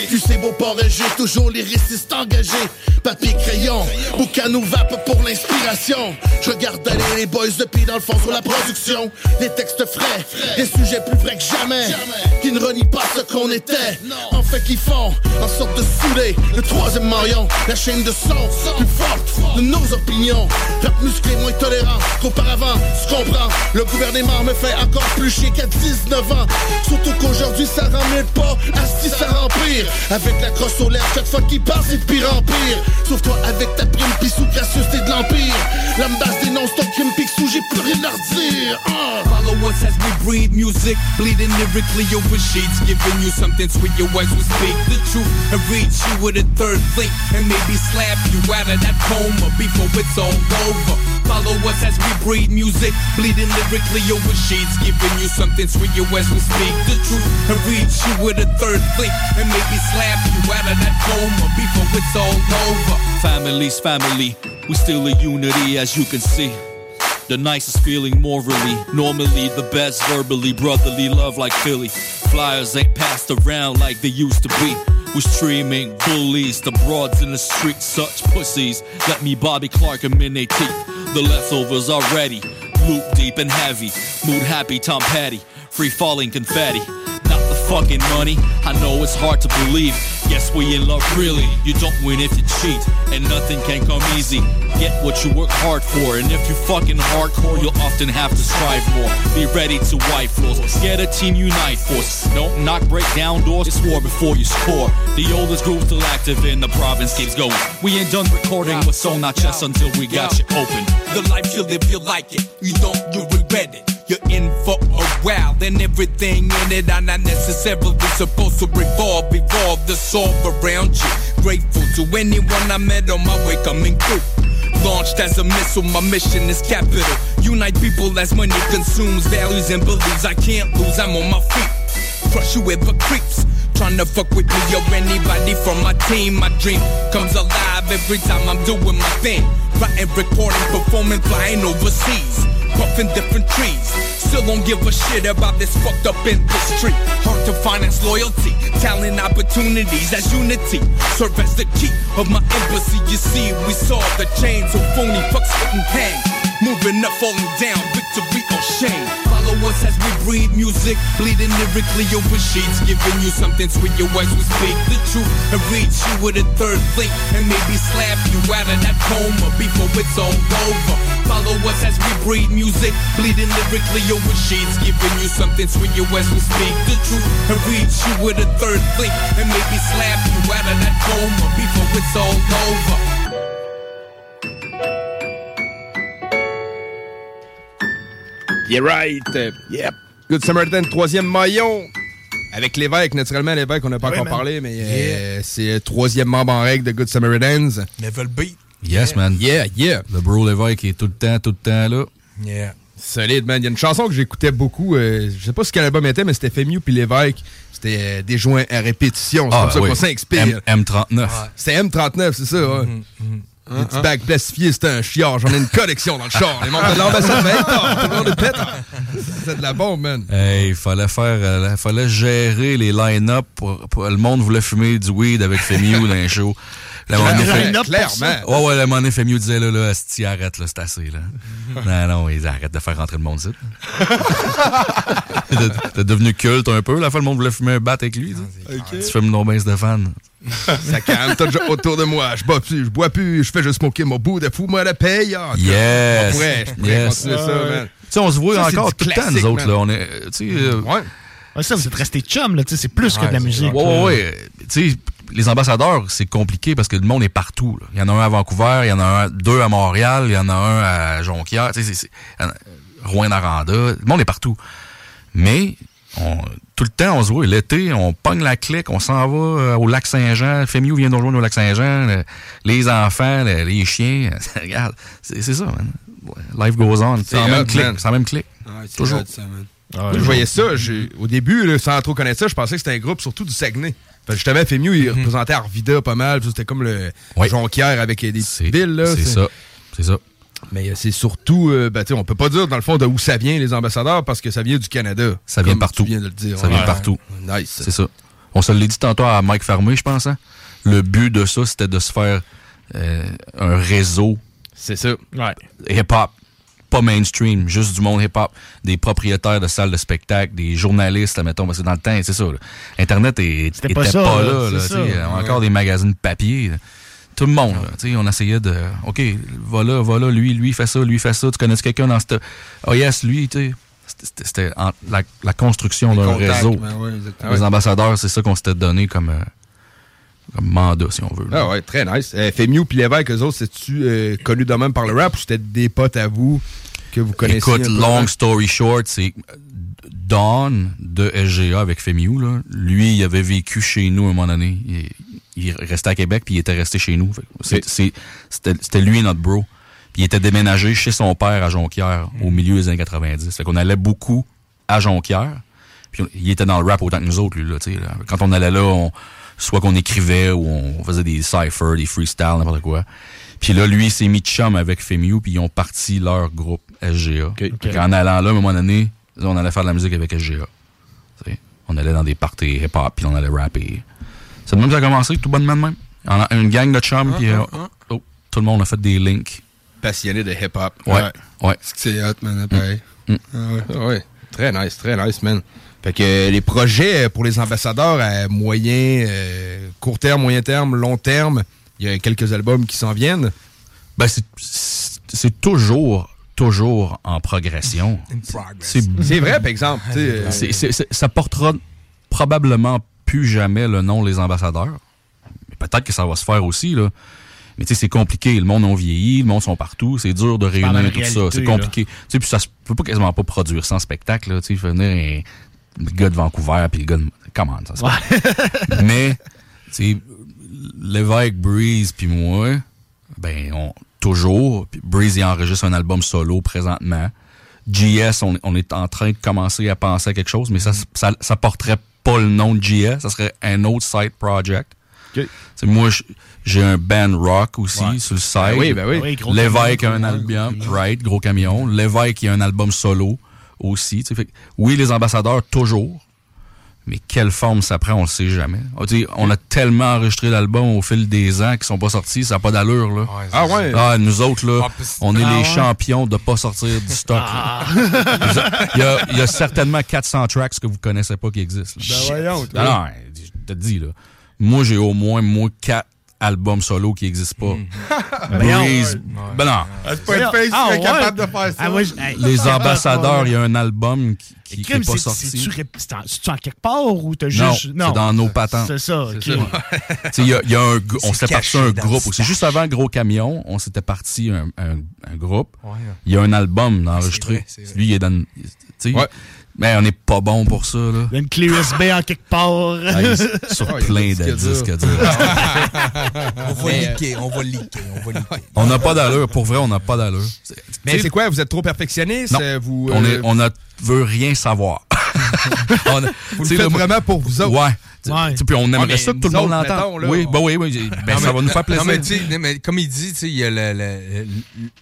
Tu sais, beau j'ai toujours les récits engagés. Papier, crayon, boucan ou vape pour l'inspiration. Je regarde aller les boys depuis dans le fond sur la production. Des textes frais, des sujets plus vrais que jamais. Qui ne renient pas ce qu'on était. En fait, qui font en sorte de souder le troisième maillon. La chaîne de son plus forte de nos opinions. Rap musclé, moins tolérant qu'auparavant. Tu comprends, le gouvernement me fait encore plus chier qu'à 19 ans. Surtout qu'aujourd'hui, ça mieux pas. Asti, ça empire. Avec la crosse aux lèvres, chaque fois qu'il passe, c'est pire en pire. Sauve-toi avec ta prime, pis sous gracieuseté de l'empire. L'ambasse dénonce ton crime, pixou, j'ai plus rien à redire. Ah. Follow us as we breathe music, bleeding lyrically over sheets, giving you something sweet your as we speak the truth and reach you with a third link and maybe slap you out of that coma before it's all over. Follow us as we breathe music, bleeding lyrically over sheets, giving you something sweet your as we speak the truth and reach you with a third flick and maybe slap you out of that coma before it's all over. Family's family, we still a unity as you can see. The nicest feeling morally, normally the best verbally, brotherly love like Philly. Flyers ain't passed around like they used to be. We're streaming bullies, the broads in the street, such pussies. Let me Bobby Clark them in they teeth. The leftovers are ready, loop deep and heavy. Mood happy, Tom Petty, free falling confetti. Fucking money, I know it's hard to believe. Yes, we in love really. You don't win if you cheat, and nothing can come easy. Get what you work hard for, and if you fucking hardcore, you'll often have to strive more. Be ready to wipe floors, get a team unite force. Don't knock, break down doors, it's war before you score. The oldest group still active in the province keeps going. We ain't done recording soul, not chest until we got you open. The life you live, you like it. You don't, you regret it. You're in for a while, and everything in it are not necessarily supposed to revolve, evolve the around you. Grateful to anyone I met on my way coming through. launched as a missile. My mission is capital. Unite people as money consumes values and beliefs. I can't lose. I'm on my feet. Crush you with the creeps. Tryna fuck with me or anybody from my team. My dream comes alive every time I'm doing my thing. Writing, recording, performing, flying overseas. Puffing different trees. Still don't give a shit about this fucked up industry. Hard to finance loyalty, talent, opportunities as unity. Serve as the key of my embassy. You see, we saw the chains of phony fucks getting hanged. Moving up, falling down, victory or shame. Follow us as we breathe music, bleeding lyrically over sheets, giving you something sweet. Your as we speak the truth and reach you with a third link, and maybe slap you out of that coma before it's all over. Follow us as we breathe music, bleeding lyrically over sheets, giving you something sweet. Your as we speak the truth and reach you with a third link, and maybe slap you out of that coma before it's all over. Yeah, right. Yep. Good Samaritan, troisième maillon. Avec l'évêque, naturellement, l'évêque, on n'a pas Oui, encore man. parlé, mais euh, c'est le troisième membre en règle de Good Samaritans. Level beat. Yes, man. Yeah, yeah. Le bro Lévesque est tout le temps, tout le temps là. Yeah. Solide, man. Il y a une chanson que j'écoutais beaucoup. euh, je sais pas ce quel album était, mais c'était FMU puis l'évêque. C'était euh, des joints à répétition. C'est Ah, comme ça oui. qu'on s'inspire. M- M39. C'est M39, c'est ça, ouais. Les petits bacs plastifiés, c'était un chiard. J'en ai une collection dans le char. Les membres de l'ambassade tout pétard. C'est de la bombe, man. Hey, il fallait faire, euh, fallait gérer les line-up. Pour, pour- le monde voulait fumer du weed avec Femiu dans les shows. La Clairement, monnaie fait- ça. Ouais, ouais, la monnaie Femiu disait, là, là, asti, arrête, là, c'est assez, là. non, non, ils arrêtent de faire rentrer le monde, ici. T'es- devenu culte un peu. La fois, le monde voulait fumer un bat avec lui. tu. Tu fumes nos bains de fan. Ça calme, t'as déjà autour de moi. Je bois plus, je bois plus, je fais juste smoker mon bout de fou, moi la paye. Ah, Yes. On pourrait, je pourrais yes. continuer ça, man. Tu sais, on se voit encore tout le temps, nous autres. man. Là. On est, euh, tu sais, euh, Ouais. Ouais, ça, vous êtes restés chum, là, tu sais, c'est plus que de la musique. Ouais, ouais, ouais. Tu sais, les ambassadeurs, c'est compliqué parce que le monde est partout. là. Il y en a un à Vancouver, il y en a un, deux à Montréal, il y en a un à Jonquière, tu sais, c'est- c'est- Rouen-Noranda. Le monde est partout. Mais, on- tout le temps, on se voit. L'été, on pogne la clique, on s'en va euh, au lac Saint-Jean. Femiu vient nous rejoindre au lac Saint-Jean. le- les enfants, le- les chiens. Regarde, c'est c'est ça, man. Life goes on. C'est en même clic. C'est même clic. Toujours. hot, ça, man. Je voyais ça. j'ai- Au début, là, sans trop connaître ça, je pensais que c'était un groupe surtout du Saguenay. Fait que justement, FMU, il représentait Arvida pas mal. C'était comme le Jonquière avec des petites villes. là. C'est ça. C'est ça. Mais euh, c'est surtout, euh, ben, tu sais, on peut pas dire dans le fond de où ça vient les ambassadeurs parce que ça vient du Canada. Ça vient partout. Tu viens de le dire. Ça vient Ouais. partout. Nice. C'est ça. On se l'a dit tantôt à Mike Fermé, je pense. hein. Le but de ça, c'était de se faire euh, un réseau. C'est ça. Ouais. Hip-hop. Pas mainstream, juste du monde hip-hop. Des propriétaires de salles de spectacle, des journalistes, mettons, parce que dans le temps, c'est ça. là. Internet est, était pas pas, ça, là. là, ça. A Encore des magazines papier. là. Tout le monde, là, tu sais, on essayait de. OK, voilà, voilà, lui, lui fait ça, lui fait ça. Tu connais quelqu'un dans cette. Oh yes, lui, tu sais. C'était- la, la construction d'un réseau. ben. Les ambassadeurs, c'est ça qu'on s'était donné comme, euh, comme mandat, si on veut. là. Ah ouais, très nice. Euh, FMU puis l'évêque, eux autres, c'est-tu euh, connu de même par le rap ou c'était des potes à vous que vous connaissez? Écoute, long story short, c'est Don de SGA avec Femiu, là, lui, il avait vécu chez nous à un moment donné. Il, il restait à Québec, puis il était resté chez nous. C'était lui notre bro. Puis il était déménagé chez son père à Jonquière au milieu des années 90. Fait qu'on allait beaucoup à Jonquière. Puis il était dans le rap autant que nous autres, lui. Là, là. Quand on allait là, on- soit qu'on écrivait ou on faisait des cyphers, des freestyles, n'importe quoi. Puis là, lui, il s'est mis de chum avec Femiu, puis ils ont parti leur groupe SGA. Fait qu'en allant là, à un moment donné, là, on allait faire de la musique avec SGA. On allait dans des parties hip-hop, puis on allait rapper. C'est de même que ça a commencé, tout bonnement de même. On a une gang de chums, puis euh, oh, tout le monde a fait des links. Passionné de hip-hop. Ouais, ouais. C'est hot, man, pareil. Mm. Ah ouais. Ah ouais. Très nice, très nice, man. Fait que les projets euh, pour les ambassadeurs à moyen, euh, court terme, moyen terme, long terme, il y a quelques albums qui s'en viennent. Ben, c'est- toujours, toujours en progression. C'est C'est vrai, par exemple. euh, ça portera probablement plus jamais le nom les ambassadeurs. Mais Peut-être que ça va se faire aussi, là. Mais tu sais, c'est compliqué. Le monde a vieilli, le monde sont partout. C'est dur de réunir tout ça. C'est compliqué. Tu sais, puis ça se peut pas quasiment pas produire sans spectacle, là. Tu sais, venir le gars de Vancouver puis le gars de... Comment ça se fait? Mais, tu sais, l'évêque Breeze puis moi, ben, on, toujours. Puis Breeze, il enregistre un album solo présentement. GS, on, on est en train de commencer à penser à quelque chose, mais ça, ça, ça porterait pas le nom de GS, ça serait un autre side project. C'est moi, j'ai un band rock aussi Ouais. sur le site. Ben oui, ben oui. Camion, a un album, right, gros camion. L'évêque il a un album solo aussi. tu sais. Fait que oui, les ambassadeurs toujours. Mais quelle forme ça prend, on le sait jamais. On, tu sais, on a tellement enregistré l'album au fil des ans qui sont pas sortis, ça n'a pas d'allure. Là. Ah ouais? Ah, nous autres, là, on est Ah les ouais? champions de pas sortir du stock. Il y, a, il y a certainement 400 tracks que vous connaissez pas qui existent. là. Ben voyons, Non, toi. non, je te dis, là. Moi, j'ai au moins, moi, 4 albums solo qui n'existent pas. Breeze. Ben non. C'est pas une face qui serait capable de faire ça. Ah, ouais. Les Ah, ambassadeurs, il y a un album qui, qui, qui est pas sorti. c'est-tu en- quelque part ou t'as Non, juste. c'est dans nos patentes. C'est ça, ok. Tu sais, Il y a, il y a un, on s'était parti caché un groupe aussi. Juste avant Gros Camion, on s'était parti un, un, un groupe. Ouais. Il y a un album enregistré. Lui, il est dans. Mais on n'est pas bon pour ça, là. Une clé USB en quelque part. Ah, il sur plein de disques à dire. on va Mais, liquer, on va liquer, on va liquer. On n'a pas d'allure. Pour vrai, on n'a pas d'allure. Mais c'est quoi? Vous êtes trop perfectionniste? Non. euh, Vous, on, euh, est, on ne veut rien savoir. on Vous le faites vraiment pour vous autres. Ouais. Puis on aimerait Ouais, ça que tout le monde l'entende. là, Oui, on- ben oui, oui. Ben, Non, ça mais- va nous faire plaisir. Non, mais, tu sais, non, mais comme il dit, tu sais, il y a le, le,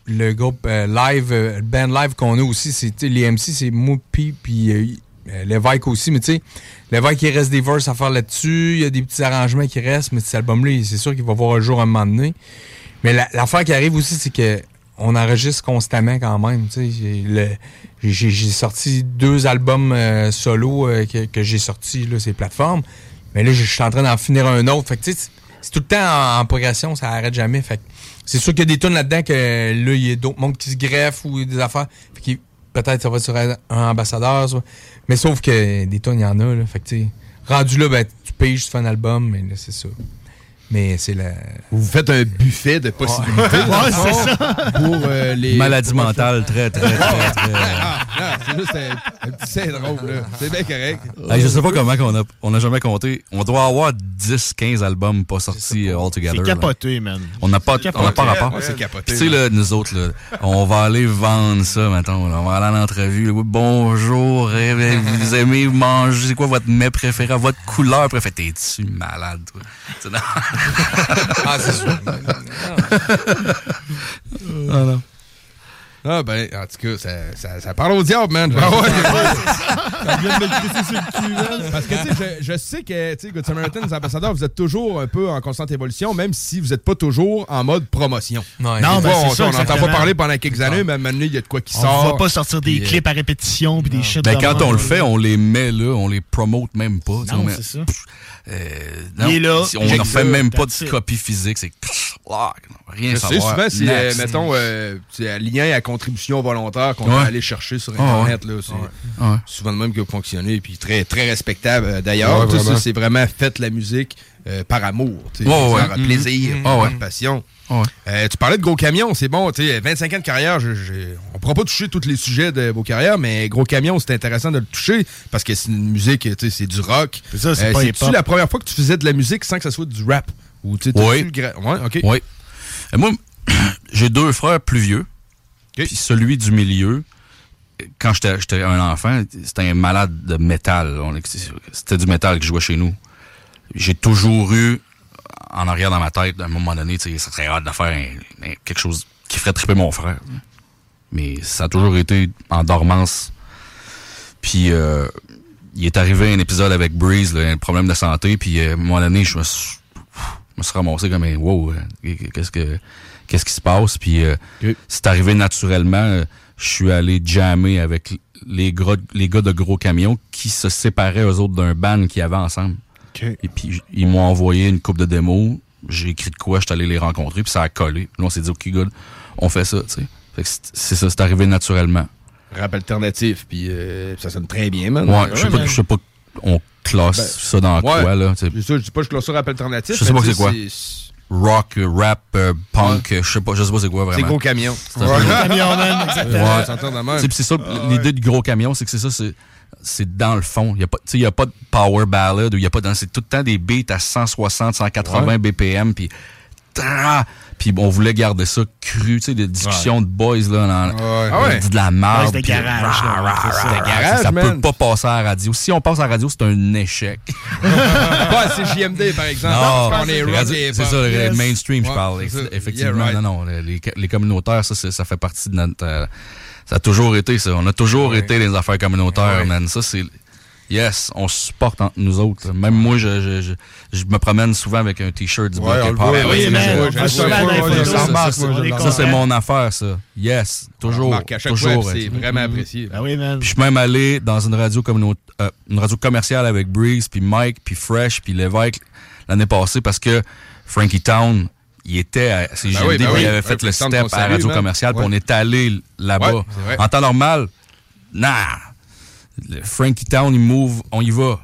le- groupe euh, live, euh, le band live qu'on a aussi, c'est les MC, c'est moi, puis euh, euh, l'évêque aussi. Mais tu sais, l'évêque, il reste des verses à faire là-dessus, il y a des petits arrangements qui restent, mais cet album-là, c'est sûr qu'il va voir un jour un moment donné. Mais la- l'affaire qui arrive aussi, c'est que on enregistre constamment quand même. J'ai sorti deux albums euh, solo euh, que, j'ai sortis là, ces plateformes. Mais là, je suis en train d'en finir un autre. Fait c'est tout le temps en, progression, ça arrête jamais. Fait c'est sûr qu'il y a des tunes là-dedans que là, il y a d'autres mondes qui se greffent ou des affaires. Fait que peut-être ça va sur un, ambassadeur. Mais sauf que des tunes, il y en a. Rendu là, ben, tu piges, tu fais un album, mais là, c'est ça. Mais c'est la. Vous faites un buffet de possibilités. Ouais, c'est ça. Pour euh, les. Maladie mentale, très, très, très, très. Ah, c'est juste petit syndrome, là. C'est bien correct. Hey, je sais pas comment qu'on a, on a jamais compté. On doit avoir 10, 15 albums pas sortis euh, all together. C'est là. capoté, man. On n'a pas, C'est on n'a pas rapport. Ouais, c'est capoté, Puis, Tu sais, là, nous autres, là, on va aller vendre ça, maintenant. On va aller en entrevue. Oui, Bonjour, vous aimez manger, c'est quoi votre mets préféré, votre couleur préférée? T'es-tu malade, toi? Ah, c'est sûr. Ah, non. Ah, ben, en tout cas, ça, ça, ça parle au diable, man. Ah ouais, ça vient de me crisser sur le cul, man. Parce que, tu sais, je, je sais que, tu sais, Good Samaritan, les ambassadeurs, vous êtes toujours un peu en constante évolution, même si vous n'êtes pas toujours en mode promotion. Non, fois, c'est on ça, on n'entend pas parler pendant quelques années, mais maintenant, il y a de quoi qui On sort. va pas sortir des euh, clips à répétition puis des shit Ben, quand on le fait, on les met là, on les promote même pas. Non, on c'est ça. Euh, Il est là, si on n'en fait même pas de copie physique, c'est rien savoir. souvent, c'est, euh, mettons, euh, c'est un lien à contribution volontaire qu'on Ouais. va aller chercher sur Internet. Là, c'est souvent le même que vous fonctionnez, puis très, très respectable. D'ailleurs, Ouais, Tout ça, vraiment. c'est vraiment fait la musique euh, par amour, tu sais, Ouais, ouais. par plaisir, Mhm. par ouais. passion. Ouais. Euh, tu parlais de gros camions, c'est bon, tu sais, 25 ans de carrière, je- je- on pourra pas toucher tous les sujets de vos carrières, mais gros camions, c'est intéressant de le toucher parce que c'est une musique, tu sais, c'est du rock. C'est ça, c'est Euh, la première fois que tu faisais de la musique sans que ça soit du rap? Ou, tu sais, Oui. gra- Ouais, ok. Oui. Et moi, j'ai deux frères plus vieux. Puis celui du milieu, quand j'étais j'étais un enfant, c'était un malade de métal. C'était du métal qui jouait chez nous. J'ai toujours eu, en arrière dans ma tête, à un moment donné, tu sais, ça serait hâte de faire un- un- quelque chose qui ferait triper mon frère. Mais ça a toujours été en dormance. Puis euh, il est arrivé un épisode avec Breeze, là, un problème de santé, puis euh, à un moment donné, je me suis, je me suis ramassé comme un wow, euh, qu'est-ce que qu'est-ce qui se passe? Puis euh, c'est arrivé naturellement. euh, Je suis allé jammer avec les, gros, les gars de gros camions qui se séparaient eux autres d'un band qu'ils avaient ensemble. Et puis ils m'ont envoyé une coupe de démos. J'ai écrit de quoi, je suis allé les rencontrer, puis ça a collé. Là, on s'est dit, OK, good, on fait ça, tu sais. Fait que c'est ça, c'est arrivé naturellement. Rap alternatif, puis euh, ça sonne très bien, man. Ouais, je sais pas, je sais pas, on classe Ben, ça dans ouais. quoi, là. C'est ça, je dis pas que je classe ça rap alternatif. Je sais pas c'est quoi. Rock, rap, euh, punk, je sais pas, je sais pas c'est quoi vraiment. C'est gros camion. C'est Gros camion, man, exactement. Ouais. Même. C'est ça, Ah, l'idée du gros camion, c'est que c'est ça, c'est c'est dans le fond. Il y a pas, tu sais, il y a pas de power ballad y a pas c'est tout le temps des beats à 160, 180 Ouais. BPM puis tra- Puis on voulait garder ça cru, tu sais, des discussions de boys, là, dans, Ah ouais. on dit de la merde. Ouais, garage, rah, rah, c'est ça. rah, C'était rah, garage, Ça man. peut pas passer à la radio. Si on passe à la radio, c'est un échec. Pas à CJMD, par exemple. C'est ça, le Yes. mainstream, je Ouais, parle. c'est. Effectivement, Yeah, right. non, non, les, les communautaires, ça, c'est- ça fait partie de notre... euh, ça a toujours été ça. On a toujours été les affaires communautaires, man. Ça, c'est... Yes, on se supporte entre nous autres. Même moi, je, je, je, je me promène souvent avec un T-shirt du Ouais, Bloc Ouais, oui, voit, je- ouais, ça, c'est mon affaire, ça. Yes, toujours. à chaque toujours. fois, c'est vraiment apprécié. Ah oui, man. puis je suis même allé dans une radio communaut- euh, une radio commerciale avec Breeze, puis Mike, puis Fresh, puis Lévesque l'année passée parce que Frankie Town, il était à CGMD, Ben oui, ben oui. il avait fait le step à radio commerciale, puis on est allé là-bas. En temps normal, nah. Le Frankie Town, il move, on y va.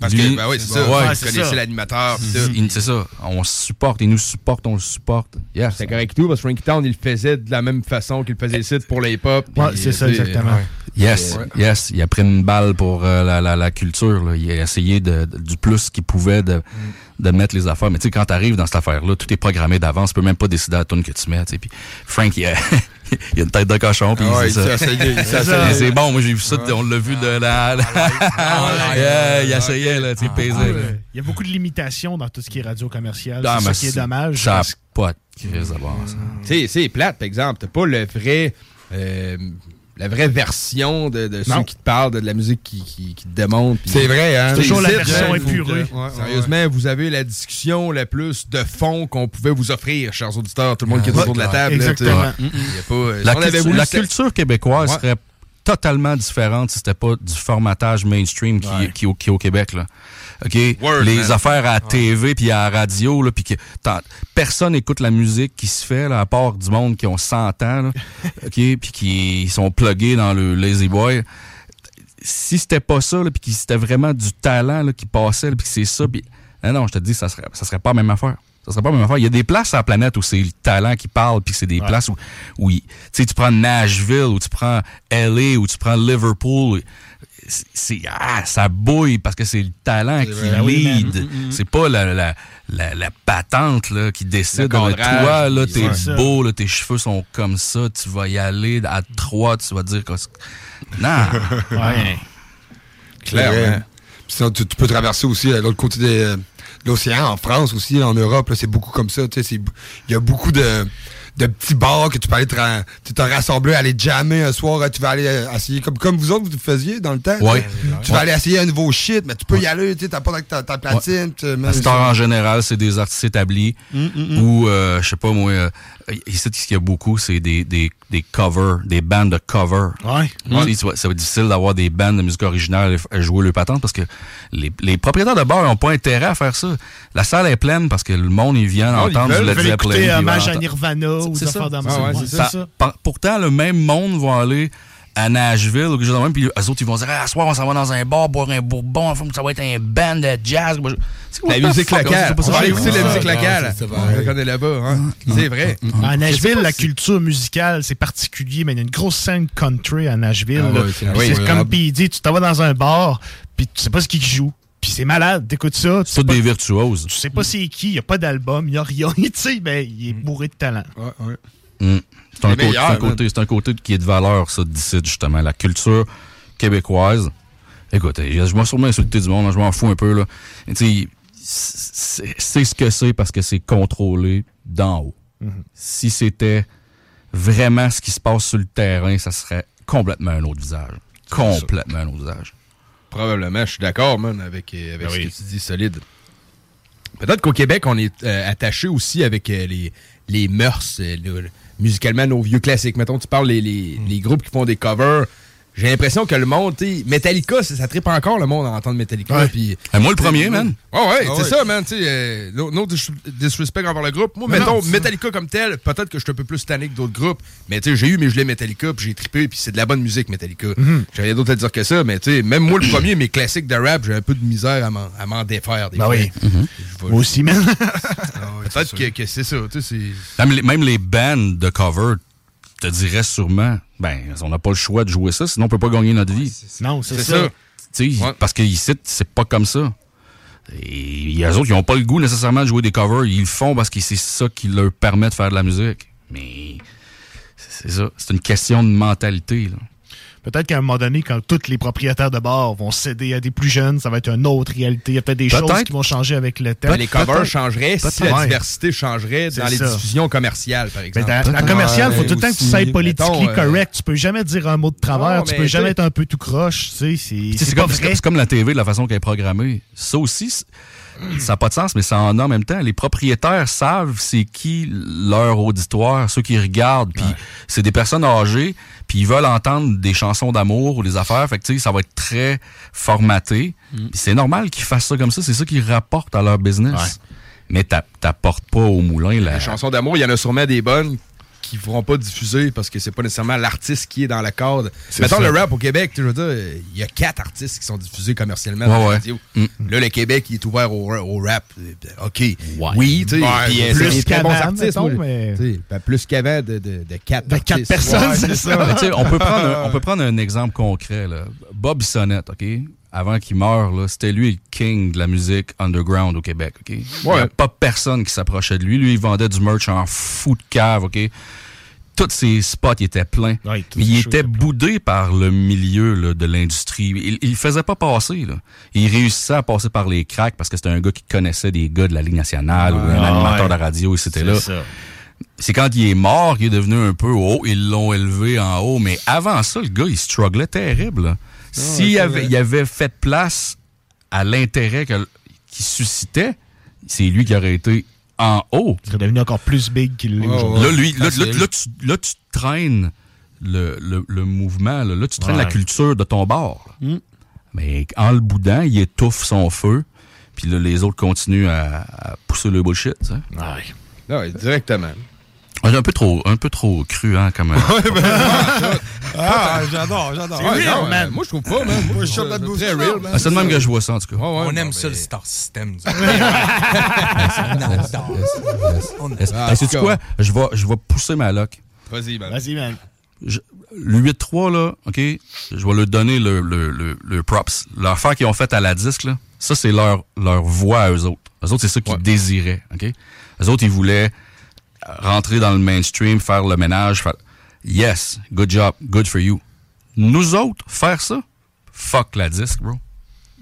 Parce Lui- que, ben oui, c'est ça. Ouais, Vous connaissez l'animateur. C'est ça. On se supporte, il nous supporte, on le supporte. Yes. C'est correct tout, parce que Frankie Town, il le faisait de la même façon qu'il le faisait ici pour les hip-hop. Ouais, c'est ça, sais, exactement. ouais. Yes, Ouais. yes. Il a pris une balle pour euh, la, la, la culture. là. Il a essayé de, de- du plus qu'il pouvait de, de mettre les affaires. Mais tu sais, quand t'arrives dans cette affaire-là, tout est programmé d'avance. Tu peux même pas décider à la tune que tu mets. tu sais. Puis Frank, il a, il a une tête de cochon. Puis Ah ouais, c'est ça. C'est bon. Moi, j'ai vu ça. On l'a vu de la... Yeah, il essayait, là, tu sais. Il y a beaucoup de limitations dans tout ce qui est radio commercial. Ah, c'est ça qui est dommage. Ça pas de crise d'abord, ça. Tu sais, c'est plate, par exemple. T'as pas le vrai. euh, la vraie version de, de ceux qui te parlent de, de la musique qui, qui, qui te démontrent. puis- C'est vrai, hein? Toujours la version épurée. Ouais, ouais, Sérieusement, vous avez la discussion la plus de fond qu'on pouvait vous offrir, chers auditeurs, tout le monde qui est autour de la table. là. Exactement. Il y a pas, euh, La, culture, la québécoise Ouais. serait totalement différente si c'était pas du formatage mainstream qui, Ouais. qui, au- qui est au Québec. Là. OK? Word, les man. affaires à la TV puis à la radio, là, puis que personne écoute la musique qui se fait, là, à part du monde qui ont 100 ans, là, OK? Puis qui sont pluggés dans le Lazy Boy. Si c'était pas ça, puis que c'était vraiment du talent là, qui passait, puis que c'est ça, puis... Non, non, je te dis, ça serait, ça serait pas la même affaire. Ça serait pas la même affaire. Il y a des places sur la planète où c'est le talent qui parle, puis c'est des places où, où tu sais, tu prends Nashville, ou tu prends LA, ou tu prends Liverpool. C'est, ah, ça bouille parce que c'est le talent qui lead. Mm, mm, mm. C'est pas la, la, la, la patente là, qui décide. Cadrage, toi, là, t'es beau, là, tes cheveux sont comme ça, tu vas y aller à trois, tu vas dire que... Non! Ouais. Clairement. Sinon, tu, tu peux traverser aussi à l'autre côté euh, de l'océan, en France aussi, en Europe, c'est beaucoup comme ça. Il y a beaucoup de, de petits bars que tu peux aller te, te rassembler, aller jammer un soir, euh, tu vas aller euh, essayer, comme, comme vous autres, vous faisiez dans le temps. Ouais. Tu vas aller essayer un nouveau shit, mais tu peux y aller, tu sais, t'as pas ta, ta platine. tu- La star en général, c'est des artistes établis Mm, mm, mm. ou, euh, je sais pas moi, euh, ici, ce qu'il y a beaucoup, c'est des, des, des covers, des bandes de covers. Ouais. Tu vois, Ça va être difficile d'avoir des bandes de musique originale à jouer le patente parce que les, les propriétaires de bars n'ont pas intérêt à faire ça. La salle est pleine parce que le monde, il vient ils entendre veulent- du Led ils veulent Zeppelin. Hommage à entendre- Nirvana ou ça. Ah ouais, ça. ça. Pourtant, le même monde va aller à Nashville ou quelque chose de même, puis eux autres, ils vont dire, ah, ce soir, on s'en va dans un bar, boire un bourbon, ça va être un band de jazz. La musique locale. c'est pas ça On va que aller j'ai écouter la musique locale. c'est vrai. On est là-bas, hein. C'est vrai. À Je Nashville, la culture musicale, c'est particulier, mais il y a une grosse scène country à Nashville. Ah ouais, c'est comme il dit, tu t'en vas dans un bar, puis tu sais pas ce qui joue. Puis c'est malade, t'écoutes ça. C'est pas, des virtuoses. tu sais pas c'est qui, il n'y a pas d'album, il n'y a rien, tu sais, ben, il est bourré de talent. Mm. C'est un, côté- un côté, c'est un côté qui est de valeur, ça, d'ici, justement. La culture québécoise. Écoute, je vais sûrement insulter du monde, hein, je m'en fous un peu, là. C'est ce que c'est parce que c'est contrôlé d'en haut. Mhm. Si c'était vraiment ce qui se passe sur le terrain, ça serait complètement un autre visage. Complètement un autre visage. Probablement, je suis d'accord, man, avec, euh, avec Ben ce que tu dis, solide. Peut-être qu'au Québec, on est euh, attaché aussi avec euh, les, les mœurs, euh, le- musicalement, nos vieux classiques. Mettons, tu parles les, les, les groupes qui font des covers. J'ai l'impression que le monde, tu sais, Metallica, ça, ça tripe encore le monde à entendre Metallica. Ouais. puis- Et moi, le premier, man. Ouais, ouais, Ah c'est ouais. ça, man. Tu euh, no, no dis- disrespect envers le groupe. Moi, Mais mettons, non, Metallica comme tel, peut-être que je suis un peu plus tanné que d'autres groupes. Mais tu sais, j'ai eu mes gelés Metallica, puis j'ai trippé, puis c'est de la bonne musique, Metallica. Mhm. J'ai rien d'autre à dire que ça, mais tu sais, même moi, le premier, mes classiques de rap, j'ai un peu de misère à m'en- à m'en défaire. Des Ben fois. oui. Je Moi aussi, man. Peut-être que, que c'est ça. Tu sais. Même les, même les bands de cover te diraient sûrement, ben, on n'a pas le choix de jouer ça, sinon on peut pas gagner notre vie. Non, c'est ça. ça. Tu sais, Parce que ici, c'est pas comme ça. Et eux autres, ils n'ont pas le goût nécessairement de jouer des covers. Ils le font parce que c'est ça qui leur permet de faire de la musique. Mais c'est ça. C'est une question de mentalité. Là. Peut-être qu'à un moment donné, quand tous les propriétaires de bars vont céder à des plus jeunes, ça va être une autre réalité. Il y a peut-être des choses qui vont changer avec le temps. Ben, les covers changeraient si la diversité changerait C'est dans les ça. diffusions commerciales, par exemple. dans, dans commercial, il faut tout le temps que tu sois politiquement euh, correct. Tu peux jamais dire un mot de travers. Non, tu peux jamais être un peu tout croche. Tu sais, c'est comme, comme- c'est comme la TV, de la façon qu'elle est programmée. Ça aussi, c'est- ça n'a pas de sens, mais ça en a en même temps. Les propriétaires savent c'est qui leur auditoire, ceux qui regardent. Puis c'est des personnes âgées, puis ils veulent entendre des chansons d'amour ou des affaires. Fait que tu sais, ça va être très formaté. Puis c'est normal qu'ils fassent ça comme ça. C'est ça qu'ils rapportent à leur business. Mais t'a- t'apportes pas au moulin la... Les chansons d'amour, il y en a sûrement des bonnes qui ne feront pas diffuser parce que c'est pas nécessairement l'artiste qui est dans le cadre. Mettons ça. le rap au Québec, je veux dire, il y a quatre artistes qui sont diffusés commercialement Ouais, dans la ouais. radio. Mm. Là, le Québec, il est ouvert au, au rap. Euh, OK. Oui, tu sais. Ouais, euh, plus c'est très bons artistes. mettons, mais- ben, plus qu'avant de, de, de quatre De quatre artistes. personnes, Ouais, c'est ça. Sais, on, peut prendre un, on peut prendre un exemple concret. Là. Bob Sonnette, OK? Avant qu'il meure, c'était lui le king de la musique underground au Québec, OK? Il n'y a pas personne qui s'approchait de lui. Lui, il vendait du merch en fou de cave, OK? Tous ses spots étaient pleins. Ouais, ces il était boudé par le milieu là, de l'industrie. Il, il faisait pas passer. Là. Il réussissait à passer par les cracks parce que c'était un gars qui connaissait des gars de la Ligue nationale ou un animateur de radio et c'était C'est là. ça. C'est quand il est mort qu'il est devenu un peu haut. Ils l'ont élevé en haut. Mais avant ça, le gars, il strugglait terrible. là. S'il c'est avait, il avait fait place à l'intérêt qu'il suscitait, c'est lui qui aurait été en haut. Il serait devenu encore plus big qu'il l'est aujourd'hui. Là, lui, là, là, tu, là, tu traînes le, le- le mouvement. Là, Là, tu traînes Ouais. la culture de ton bord. là. Mm. Mais en le boudant, il étouffe son feu. Puis là, les autres continuent à, à pousser le bullshit. tu sais. Ouais, directement. Ouais, Un peu trop, un peu trop cru, hein, comme. Ah, j'adore, j'adore. Ouais, non, euh, Moi, je trouve pas, man. Moi, je trouve ça très real, man. Ah, c'est de même que je vois ça, en tout cas. On aime ça, le Star System. On Est-ce- adore. sais-tu quoi? Je vais, je vais pousser ma loc. Vas-y, man. Vas-y, man. Je- le 8-3, là, OK? Je vais leur donner le, le, le, le props. L'affaire qu'ils ont faite à la disque, là, ça, c'est leur, leur voix à eux autres. Eux autres, c'est ça qu'ils désiraient, OK? Eux autres, ils voulaient rentrer dans le mainstream, faire le ménage, faire... Yes, good job, good for you. Nous autres, faire ça, fuck la disque, bro.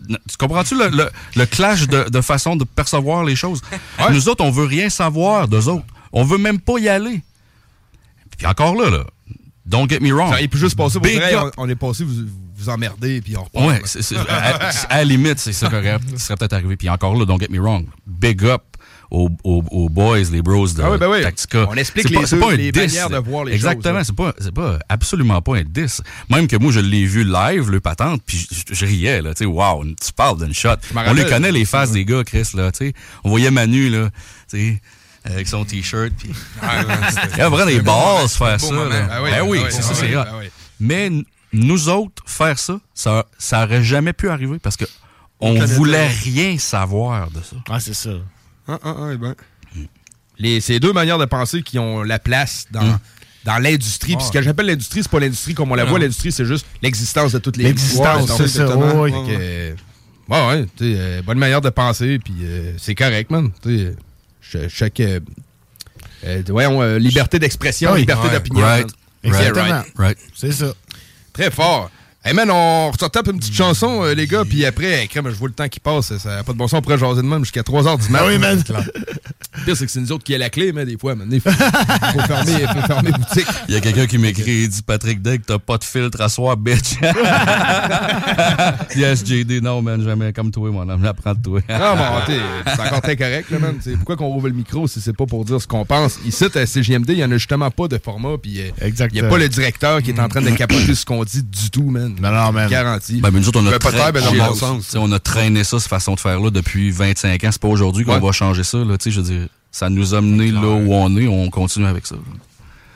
Tu comprends-tu le, le, le clash de, de façon de percevoir les choses? Nous autres, on veut rien savoir d'eux autres. On veut même pas y aller. Puis encore là, là, don't get me wrong. Ça, il peut juste passer vrai, on, on est passé, vous vous emmerdez, puis on repart. Ouais, à, à la limite, c'est ça qui serait peut-être arrivé. Puis encore là, don't get me wrong, big up aux, aux- aux boys, les bros de Ah oui, ben oui. Tactica. On explique pas- les c'est deux- pas un les diss. manières de voir les Exactement, choses, c'est pas, c'est pas absolument pas un diss. Même que moi, je l'ai vu live, le patente, puis je, je riais, là, tu sais, wow, tu parles d'une shot. On les connaît, les faces des gars, Chris, là, tu sais. On voyait Manu, là, tu sais, avec son t-shirt, puis... Il y a vraiment des balles faire ça, moment. Ah oui, Ben oui, ah oui, c'est ça, ah c'est ah oui. Mais nous autres, faire ça, ça, ça aurait jamais pu arriver parce que on voulait rien savoir de ça. Ah, c'est ça. Ah, ah, ah, eh ben. Les, deux manières de penser qui ont la place dans, Mm. dans l'industrie. Puis ce que j'appelle l'industrie, c'est pas l'industrie comme on la Non. voix. L'industrie, c'est juste l'existence de toutes les L'existence, c'est ça, ouais, ouais. euh, ouais, ouais, euh, bonne manière de penser, puis euh, c'est correct, man. Ch- chaque. euh, euh, voyons, liberté d'expression, liberté d'opinion. Right. Exactement. Right. C'est ça. Très fort. Hey man, on se tape une petite chanson, euh, les gars, puis après, crème, je vois le temps qui passe. Ça n'a pas de bon sens, on pourrait jaser de même jusqu'à 3h du matin. Ah oui, man. Le pire, c'est que c'est nous autres qui a la clé, mais des fois, maintenant, il faut, faut fermer, faut fermer boutique. Il y a quelqu'un qui m'écrit, il dit Patrick Deck, t'as pas de filtre à soir, bitch. yes, JD, non, man, jamais comme toi, mon homme, j'apprends de toi. Non, bon, t'sais, c'est encore très correct, là, man. T'sais, pourquoi qu'on rouvre le micro si c'est pas pour dire ce qu'on pense? Ici, à CGMD, il y en a justement pas de format, puis euh, il Exact. n'y a pas le directeur qui est en train de capoter ce qu'on dit du tout, man. Non, non, man. Garanti. Ben, mais nous autres, on a, Ben, traîné- ben, on a- bon sens. t'sais, on a traîné ça, cette façon de faire-là, depuis 25 ans. C'est pas aujourd'hui qu'on Ouais. va changer ça. Là, t'sais, je veux dire, ça nous a mené là où on est, on continue avec ça.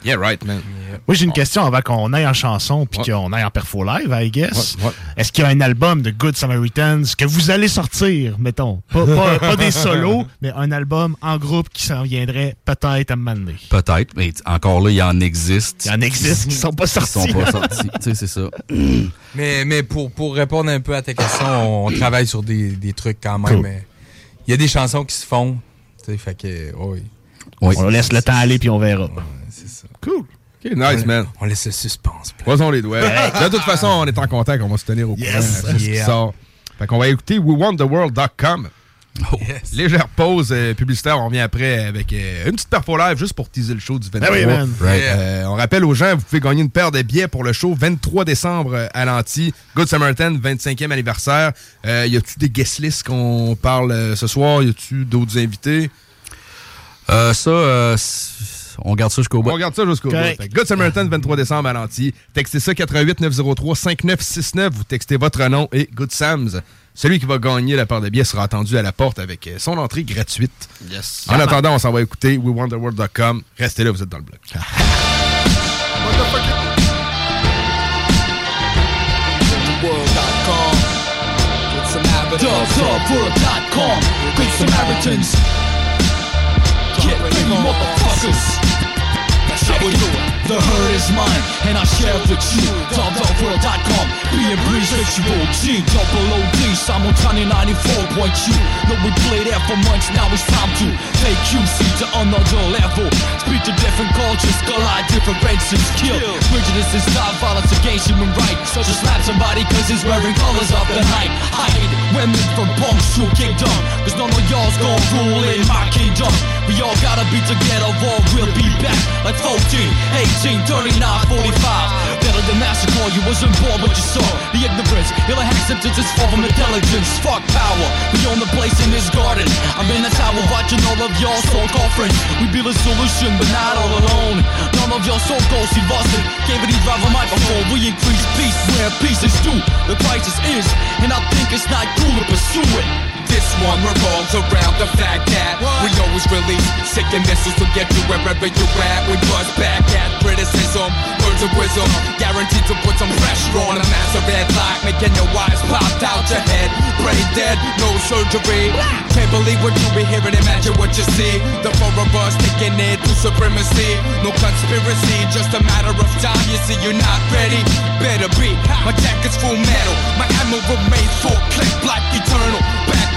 Yeah, right, man. Moi, j'ai une question avant qu'on aille en chanson puis qu'on aille en perfo live, I guess. Est-ce qu'il y a un album de Good Samaritans que vous allez sortir, mettons? Pas, pas- pas des solos, mais un album en groupe qui s'en viendrait peut-être à me donner. Peut-être, mais encore là, il en existe. Il y en existe qui sont pas Qui sont sortis. pas sortis. Tu sais, c'est ça. Mais, mais pour, pour répondre un peu à ta question, on travaille sur des, des trucs quand même. Cool. mais Il y a des chansons qui se font. Tu sais, fait que, oui. On laisse le temps aller puis on verra. Cool. OK, nice, On- man. On laisse le suspense. Croisons les doigts. de toute façon, on est en contact, on va se tenir au courant Yes. de ce qui Yeah. sort. Fait qu'on va écouter WeWantTheWorld.com. Oh. Légère pause euh, publicitaire, on revient après avec euh, une petite perfo live juste pour teaser le show du 23. Ah oui, man. Right. Euh, on rappelle aux gens, vous pouvez gagner une paire de billets pour le show 23 décembre à l'Anti. Good Samaritan, 25e anniversaire. Euh, y a-tu des guest lists qu'on parle euh, ce soir? Y a-tu d'autres invités? Euh, ça, euh, on garde ça jusqu'au bout. On regarde ça jusqu'au bout. Good Samaritan, 23 décembre à l'anti. Textez ça 88 903 5969. Vous textez votre nom et Good Sams. Celui qui va gagner la part de billets sera attendu à la porte avec euh, son entrée gratuite. Yes. En attendant, on s'en va écouter WeWonderWorld.com. Restez là, vous êtes dans le bloc. Get ready, motherfuckers. How we do it. The herd is mine, and I share it with you. Dubdubworld.com. Being bisexual. G double OD. Simultaneous 94.2. No, we play there for months. Now it's time to take QC to another level. Speak to different cultures, collide different races, kill. Prejudice is not violence against human rights. So just slap somebody cause he's wearing colors of the night. Hide women from punks to kingdom. Cause none of y'all's gonna rule in my kingdom. We all gotta be together or we'll be back like 14, 18, 39, 45. Better than massacre, you wasn't born but you saw the ignorance. Ill hack sentences fall from intelligence. Fuck power, we own the place in this garden. I'm in the tower watching all of y'all so-called friends. We be the solution, but not all alone. None of y'all so-called see busted. Can't believe drive a microphone. We increase peace where peace is due. The crisis is, and I think it's not cool to pursue it. This one revolves around the fact that we always release sick and missiles to get you wherever you at. We bust back at criticism, words of wisdom, guaranteed to put some pressure on a massive headlock, making your eyes popped out your head. Brain dead, no surgery. Can't believe what you be hearing, imagine what you see. The four of us taking it to supremacy. No conspiracy, just a matter of time. You see, you're not ready. Better be. My jacket's full metal, my ammo remains full click, black eternal.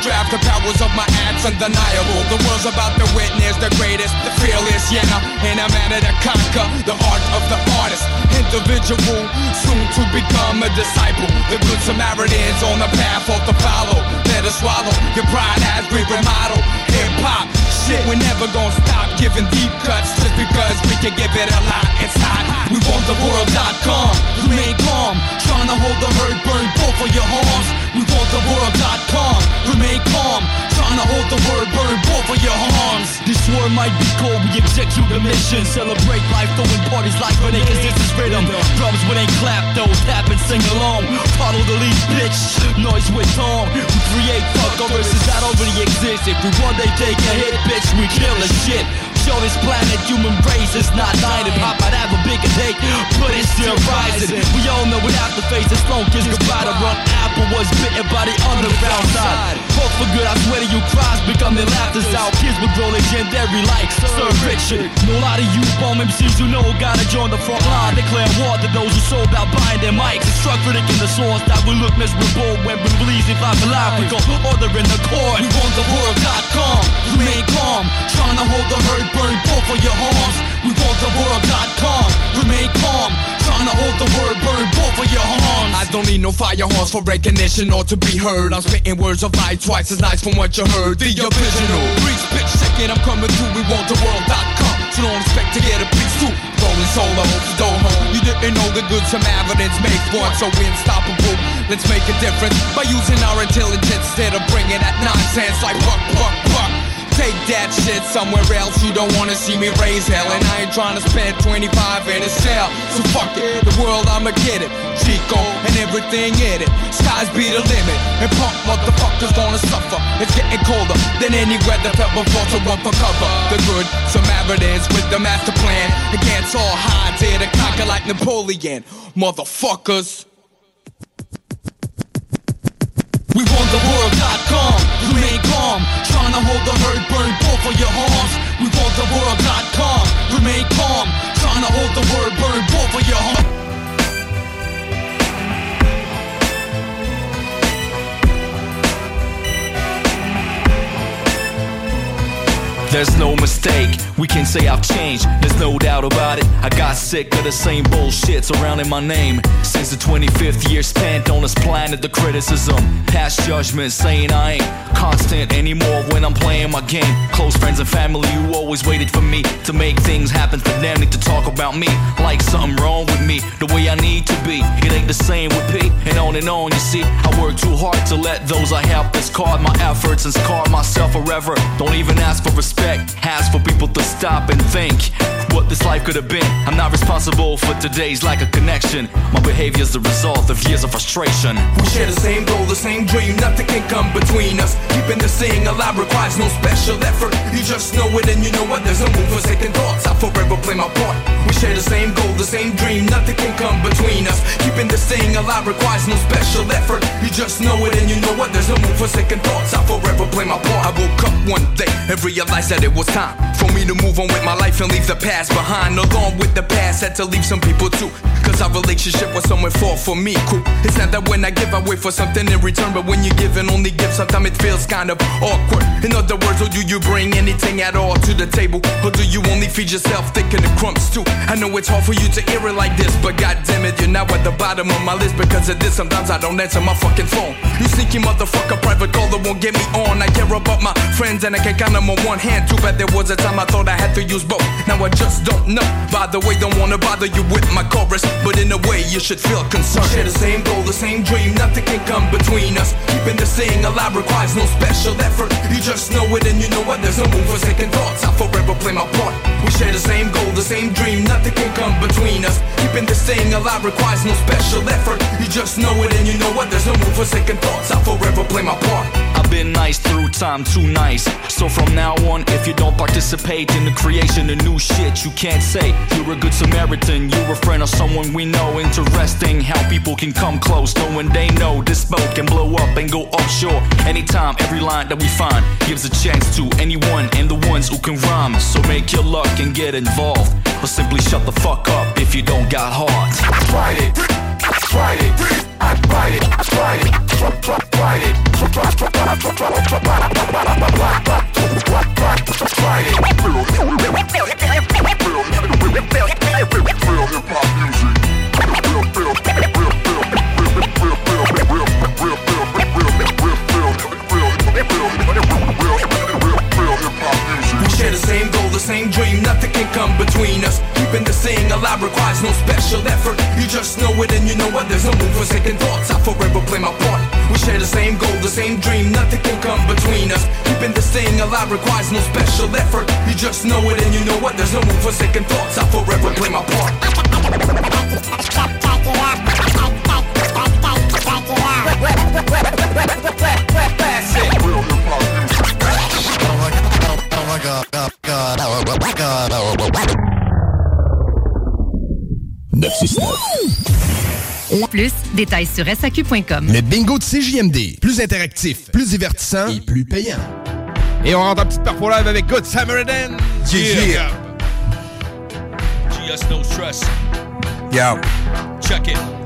Backdraft, the powers of my acts undeniable. The world's about to witness the greatest, the fearless, yeah, in a manner to conquer the art of the artist. Individual, soon to become a disciple. The good Samaritans on the path of the follow. Better swallow your pride as we remodel hip hop. Shit, we're never gonna stop giving deep cuts just because we can give it a lot. It's hot. We want the world.com. Remain calm, trying to hold the herd burn both of your horns. We want the world.com. Remain calm, trying to hold the word burn both of your horns. This war might be cold, we execute the mission. Celebrate life, throwing parties like grenades, this is rhythm. Drums when they clap, though, tap and sing along. Follow the lead, bitch. Noise with tone. We create fuck verses that already exist. If we one day take a hit, bitch, we kill the shit. Show this planet human race is not dying. Pop I'd have a bigger take, but it's still rising. We all know have to face this long kiss goodbye to run. Apple was bitten by the underground side. Hope for good, I swear to you, cries become their laughter out. Kids would grow legendary like Sir Richard. A lot of you bomb MCs you know gotta join the front line. Declare war to those who sold out buying their mics. And struck critic in the source that will look miserable when we release if I'm alive. We gon' order in the court. We want the world.com. Remain calm. Trying to hold the herd burn both of your horns. We want the world.com. Remain calm. Trying to hold the word burn both of your horns. I don't need no fire horns for recognition or to be heard. I'm spitting words of light twice as nice from what you heard. The original. Breeze, bitch, second, I'm coming through. We want the world.com. So don't expect to get a piece too. Rolling solo, go home. You didn't know the good Samaritans make one so unstoppable. Let's make a difference by using our intelligence instead of bringing that nonsense like buck, buck, buck. Take that shit somewhere else. You don't wanna see me raise hell, and I ain't trying to spend 25 in a cell. So fuck it, the world I'ma get it. Chico and everything in it. Skies be the limit, and punk motherfuckers gonna suffer. It's getting colder than any weather felt before to run for cover. The good Samaritans with the master plan against all odds, here to conquer like Napoleon, motherfuckers. We want the world.com. Remain calm. Trying to hold the herd burn both of your horns. We want the world.com. Remain calm. Trying to hold the word burn both of your horns. There's no mistake, we can say I've changed, there's no doubt about it. I got sick of the same bullshit surrounding my name. Since the 25th year spent on this planet, the criticism, past judgment saying I ain't constant anymore when I'm playing my game. Close friends and family who always waited for me to make things happen for them, need to talk about me like something wrong with me, the way I need to be. It ain't the same with P, and on and on, you see. I work too hard to let those I help discard my efforts and scar myself forever. Don't even ask for respect, ask for people to stop and think what this life could have been. I'm not responsible for today's lack of connection. My behavior's the result of years of frustration. We share the same goal, the same dream, nothing can come between us. Keeping this thing alive requires no special effort. You just know it and you know what, there's no move for second thoughts. I forever play my part. We share the same goal, the same dream, nothing can come between us. Keeping this thing alive requires no special effort. You just know it and you know what, there's no move for second thoughts. I forever play my part. I woke up one day and realized that it was time for me to move on with my life and leave the past behind. Along with the past, had to leave some people too. Cause our relationship was someone for for me. Cool. It's not that when I give, I wait for something in return. But when you give and only give, sometimes it feels kind of awkward. In other words, or do you bring anything at all to the table? Or do you only feed yourself thinking the crumbs too? I know it's hard for you to hear it like this, but god damn it, you're now at the bottom of my list because of this. Sometimes I don't answer my fucking phone. You sneaky motherfucker, private caller won't get me on. I care about my friends and I can count them on one hand. Too bad there was a time I thought I had to use both. Now I just don't know. By the way, don't wanna bother you with my chorus, but in a way you should feel concerned. Share the same goal, the same dream, nothing can come between us. Keeping this thing alive requires no special effort. You just know it and you know what, there's no move for second thoughts. I forever play my part. We share the same goal, the same dream, nothing can come between us. Keeping this thing alive requires no special effort. You just know it and you know what, there's no move for second thoughts. I forever play my part. Been nice through time, too nice. So from now on, if you don't participate in the creation of new shit, you can't say you're a good Samaritan. You're a friend or someone we know. Interesting how people can come close, knowing they know this smoke can blow up and go offshore. Anytime, every line that we find gives a chance to anyone and the ones who can rhyme. So make your luck and get involved, or simply shut the fuck up if you don't got heart. Write it, write it, I write it, write it, write it, We same the same dream, nothing can come between us. Keeping this thing alive requires no special effort. You just know it and you know what, there's no move for second thoughts. I forever play my part. We share the same goal, the same dream, nothing can come between us. Keeping this thing alive requires no special effort. You just know it and you know what, there's no move for second thoughts. I forever play my part. Plus, détails sur SAQ.com. Le bingo de CJMD. Plus interactif, plus divertissant et plus payant. Et on rentre en petite parfois live avec Good Samaritan. Yeah. GS no stress. Yo. Check it.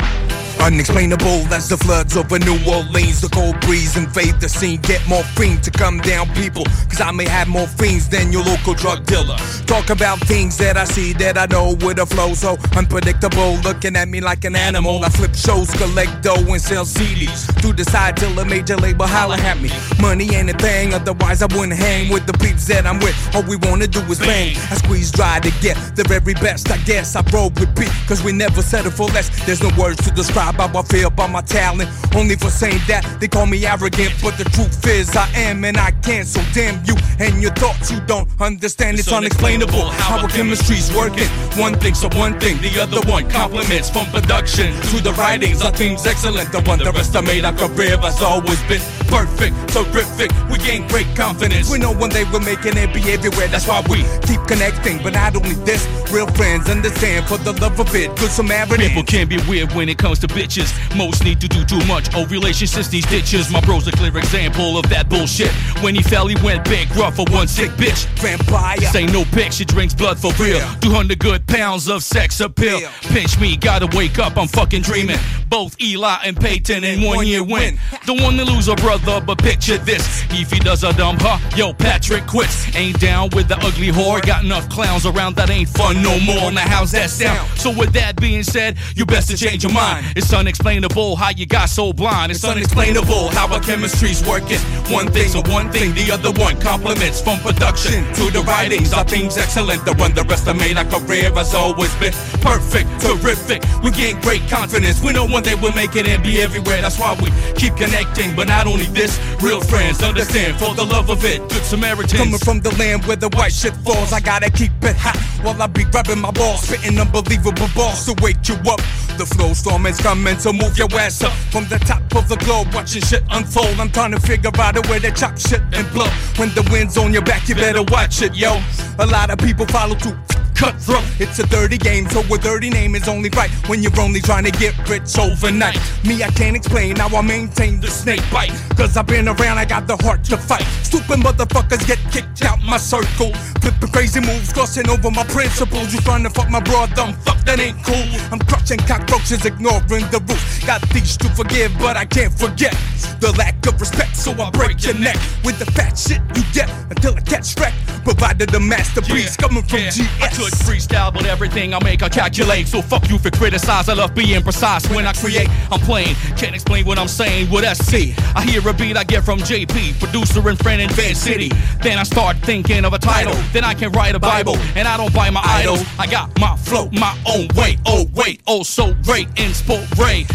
Unexplainable as the floods over New Orleans. The cold breeze invade the scene. Get more fiend to come down, people. Cause I may have more fiends than your local drug dealer. Talk about things that I see that I know with a flow so unpredictable. Looking at me like an animal. I flip shows, collect dough, and sell CDs. To the side till a major label holler at me. Money ain't a thing, otherwise I wouldn't hang with the peeps that I'm with. All we wanna do is bang. I squeeze dry to get the very best. I guess I roll with beat, cause we never settle for less. There's no words to describe how I feel about my talent. Only for saying that they call me arrogant, but the truth is I am and I can't. So damn you and your thoughts you don't understand. It's, unexplainable how our chemistry's working. One thing's so one thing, the other one compliments from production to the writings. Our team's excellent. The one underestimate our career has always been perfect, terrific. We gain great confidence. We know one day we're making it be everywhere. That's why we keep connecting. But not only this, real friends understand for the love of it. Good Samaritan. People can be weird when it comes to bitches. Most need to do too much. Oh, relationships these ditches. My bro's a clear example of that bullshit. When he fell, he went bankrupt for one sick bitch. Vampire. Ain't no pick, she drinks blood for real. 200 good pounds of sex appeal. Pinch me, gotta wake up, I'm fucking dreaming. both Eli and Peyton in one year win. The one to lose a brother, but picture this. If he does a dumb huh, yo, Patrick quits. Ain't down with the ugly whore. Got enough clowns around that ain't fun no more. Now how's that sound? So with that being said, you best to change your mind. It's unexplainable how you got so blind. It's unexplainable how our chemistry's working. One thing, so one thing, the other one. Compliments from production to the writings. Our things excellent. The underestimate our career has always been perfect, terrific. We gain great confidence. We know one day we'll make it and be everywhere. That's why we keep connecting. But not only this, real friends understand for the love of it. Good Samaritans. Coming from the land where the white shit falls, I gotta keep it hot while I be grabbing my balls, spitting unbelievable balls to wake you up. The flow storm is coming to move your ass up from the top of the globe, watching shit unfold. I'm trying to figure out a way to chop shit and blow. When the wind's on your back, you better watch it, yo. A lot of people follow through. Cutthroat, it's a dirty game, so a dirty name is only right when you're only trying to get rich overnight. Me, I can't explain how I maintain the snake bite. Cause I've been around, I got the heart to fight. Stupid motherfuckers get kicked out my circle. Flipping crazy moves, crossing over my principles. You trying to fuck my broad dumb fuck, that ain't cool. I'm crushing cockroaches, ignoring the rules. Got things to forgive, but I can't forget the lack of respect, so I break your neck with the fat shit you get until I catch wreck. Provided the masterpiece coming from I GS. Could freestyle, but everything I make I calculate. So fuck you for criticize. I love being precise when I create. I'm playing, can't explain what I'm saying with SC. I hear a beat I get from JP, producer and friend in Van City. Then I start thinking of a title. Then I can write a Bible, and I don't buy my idols. I got my flow, my own way. Oh wait, oh so great, inspiration.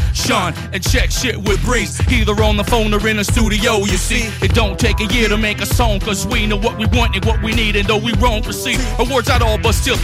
And check shit with Breeze, either on the phone or in the studio. You see, it don't take a year to make a song, cause we know what we want and what we need, and though we wrong proceed. Awards out all, but still.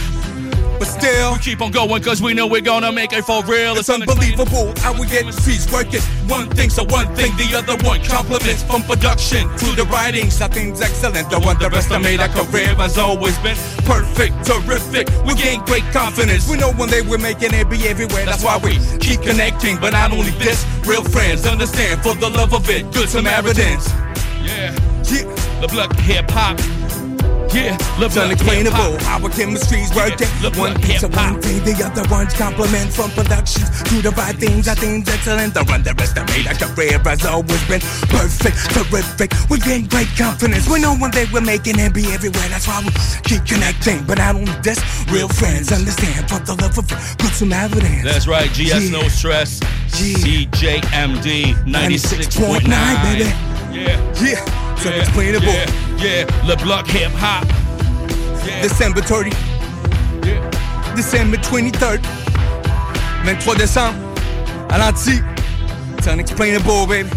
But still, we keep on going cause we know we're gonna make it for real. It's unbelievable how we get streets working. One thing, so one thing, the other one. Compliments from production to the writings. Nothing's excellent. Don't underestimate our career has always been perfect, terrific. We gain great confidence. We know one day we're making it be everywhere. That's why we keep connecting. But not only this, real friends understand for the love of it. Good Samaritans. Yeah. Yeah. The blood hip hop. Yeah, It's unexplainable our chemistry's working. one piece of one thing, the other one's compliments from productions. Do the right things, I think excellent. The underestimate our career has always been perfect, terrific. We gain great confidence. We know one day we're making it be everywhere. That's why we keep connecting. But I don't this, real friends understand for the love of good Samaritans. That's right, GS No Stress. CJMD 96.9. baby. Yeah. Yeah. It's unexplainable. Yeah, yeah. Le Bloc Hip Hop. December 30. December 23rd. 23 décembre. À l'anti. It's unexplainable, baby.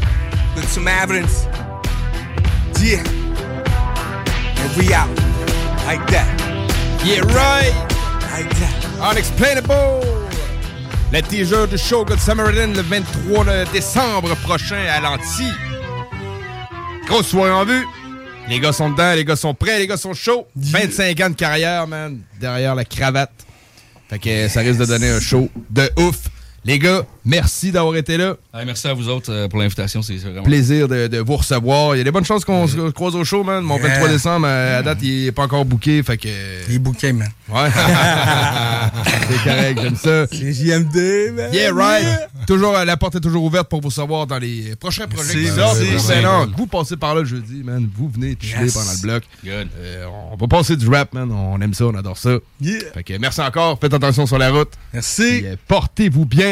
With some evidence. Yeah. And we out. Like that. Yeah, right. Like that. Unexplainable. Le teaser du show Good Samaritan le 23 décembre prochain à. Grosse soirée en vue. Les gars sont dedans, les gars sont prêts, les gars sont chauds. 25 ans de carrière, man, derrière la cravate. Fait que ça risque de donner un show de ouf. Les gars, merci d'avoir été là. Merci à vous autres euh, pour l'invitation. C'est c'est vraiment. Plaisir de, de vous recevoir. Il y a des bonnes chances qu'on se croise au show, man. Mon Yeah. 23 décembre, à à date, il est pas encore booké. Fait que. Il est booké, man. Ouais. C'est correct, j'aime ça. C'est JMD, man. Yeah, right. Toujours, euh, la porte est toujours ouverte pour vous savoir dans les prochains projets Ben non, merci. vous passez par là le jeudi, man. Vous venez chiller Yes. pendant le bloc. Good. Euh, on va passer du rap, man. On aime ça, on adore ça. Yeah. Fait que merci encore. Faites attention sur la route. Merci. Euh, Portez-vous bien.